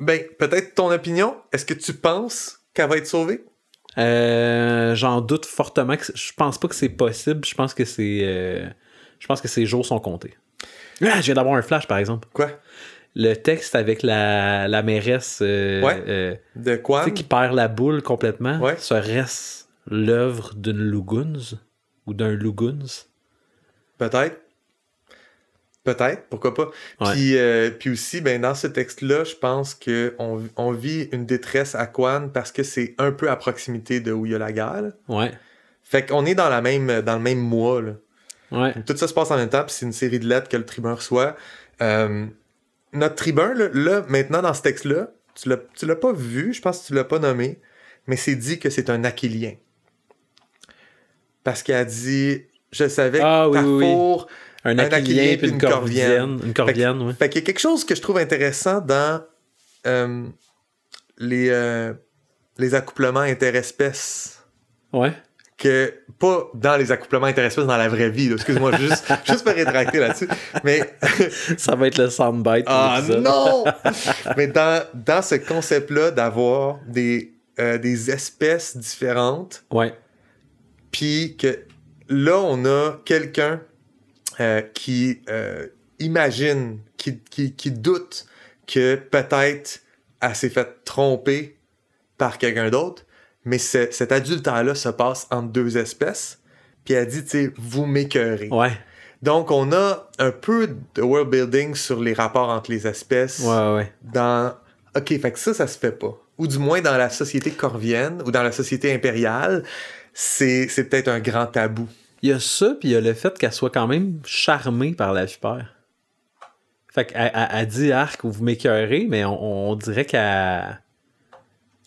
ben, peut-être ton opinion. Est-ce que tu penses qu'elle va être sauvée? Euh, J'en doute fortement. que Je pense pas que c'est possible. Je pense que c'est. euh, Je pense que ses jours sont comptés. Ah, je viens d'avoir un flash, par exemple. Quoi? Le texte avec la, la mairesse euh, Ouais. euh, De quoi? tu sais, qui perd la boule complètement Ouais. serait-ce l'œuvre d'une Luguns ou d'un Luguns? Peut-être. Peut-être, pourquoi pas. Ouais. Puis, euh, puis aussi, ben, dans ce texte-là, je pense qu'on on vit une détresse à Quan parce que c'est un peu à proximité de où il y a la guerre. là. Ouais. Fait qu'on est dans, la même, dans le même mois. Là. Ouais. Tout ça se passe en même temps, puis c'est une série de lettres que le tribun reçoit. Euh, notre tribun, là, là, maintenant, dans ce texte-là, tu l'as, tu l'as pas vu, je pense que tu l'as pas nommé, mais c'est dit que c'est un aquilien. Parce qu'il a dit, je savais Ah, que oui, oui, oui. Un, Un aquilien puis une corvienne. corvienne. Une corvienne, ouais. Fait qu'il y a quelque chose que je trouve intéressant dans euh, les, euh, les accouplements interespèces. Ouais. Que, pas dans les accouplements interespèces dans la vraie vie, excuse-moi, juste, juste me rétracter là-dessus. Mais Ça va être le soundbite. pour Ah non! Mais dans, dans ce concept-là d'avoir des, euh, des espèces différentes, Ouais. puis que là, on a quelqu'un euh, qui euh, imagine, qui, qui, qui doute que peut-être elle s'est fait tromper par quelqu'un d'autre, mais ce- cet adultère-là se passe entre deux espèces, puis elle dit, tu sais, vous m'écœurez. Ouais. Donc, on a un peu de world building sur les rapports entre les espèces Ouais, ouais. dans. Ok, fait que ça, ça se fait pas. Ou du moins dans la société corvienne ou dans la société impériale, c'est peut-être un grand tabou. Il y a ça, puis il y a le fait qu'elle soit quand même charmée par la vipère. Fait qu'elle elle, elle dit arc ou vous m'écœurez, mais on, on dirait qu'elle.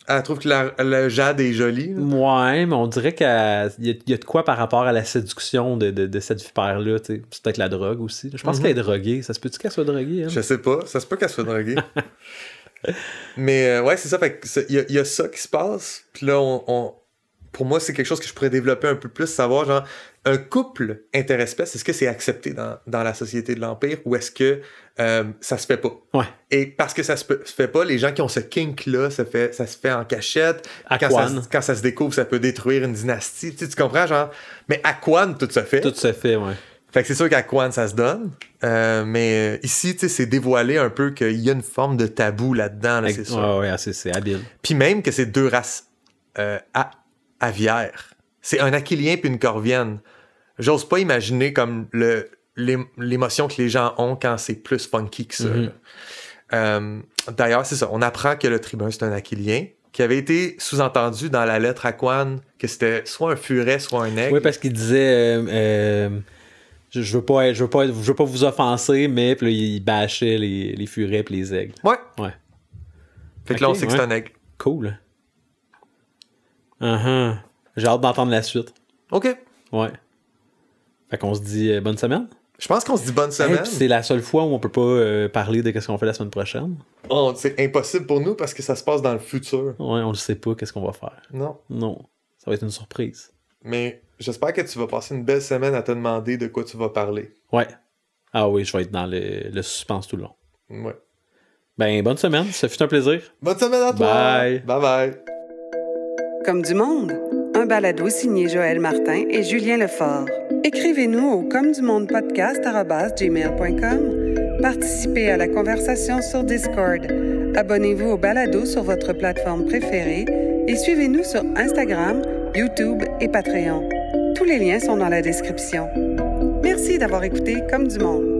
Elle trouve que la- le jade est joli. là. Ouais, mais on dirait qu'il y, a y a de quoi par rapport à la séduction de, de, de cette vipère-là. C'est peut-être la drogue aussi. Je pense Mhm. qu'elle est droguée. Ça se peut-tu qu'elle soit droguée? Je sais pas, ça se peut qu'elle soit droguée. Mais euh, ouais, c'est ça. Fait il y, y a ça qui se passe. Puis là, on, on- pour moi, c'est quelque chose que je pourrais développer un peu plus, savoir genre un couple interespèce, est-ce que c'est accepté dans, dans la société de l'Empire ou est-ce que euh, ça se fait pas? Ouais. Et parce que ça se, se fait pas, les gens qui ont ce kink-là, ça, fait, ça se fait en cachette. À quand, ça, quand ça se découvre, ça peut détruire une dynastie. Tu, sais, tu comprends, genre? Mais à Quan, tout se fait. Tout se fait, ouais. Fait que c'est sûr qu'à Quan, ça se donne. Euh, mais euh, ici, tu sais, c'est dévoilé un peu qu'il y a une forme de tabou là-dedans, là, c'est sûr. Ouais, ouais, c'est habile. Puis même que c'est deux races euh, C'est un aquilien puis une corvienne. J'ose pas imaginer comme le l'ém- l'émotion que les gens ont quand c'est plus funky que ça. Mhm. là. Euh, D'ailleurs, c'est ça. On apprend que le tribun, c'est un aquilien qui avait été sous-entendu dans la lettre à Quan que c'était soit un furet, soit un aigle. Oui, parce qu'il disait euh, euh, je, je veux pas je veux pas je veux pas vous offenser, mais puis là, il bâchait les, les furets et les aigles. Ouais. Ouais. Fait que là, on sait que c'est un aigle. Cool. Uh-huh. J'ai hâte d'entendre la suite. OK. Ouais. Fait qu'on se dit euh, bonne semaine. Je pense qu'on se dit bonne semaine. c'est la seule fois où on peut pas euh, parler de ce qu'on fait la semaine prochaine. Oh, c'est impossible pour nous parce que ça se passe dans le futur. Ouais, on ne sait pas qu'est-ce qu'on va faire. Non. Non. Ça va être une surprise. Mais j'espère que tu vas passer une belle semaine à te demander de quoi tu vas parler. Ouais. Ah oui, je vais être dans le, le suspense tout le long. Ouais. Ben, bonne semaine. Ça fut un plaisir. Bonne semaine à toi! Bye. Bye bye! Comme du monde, un balado signé Joël Martin et Julien Lefort. Écrivez-nous au comme du monde podcast@gmail.com. Participez à la conversation sur Discord. Abonnez-vous au balado sur votre plateforme préférée et suivez-nous sur Instagram, YouTube et Patreon. Tous les liens sont dans la description. Merci d'avoir écouté Comme du monde.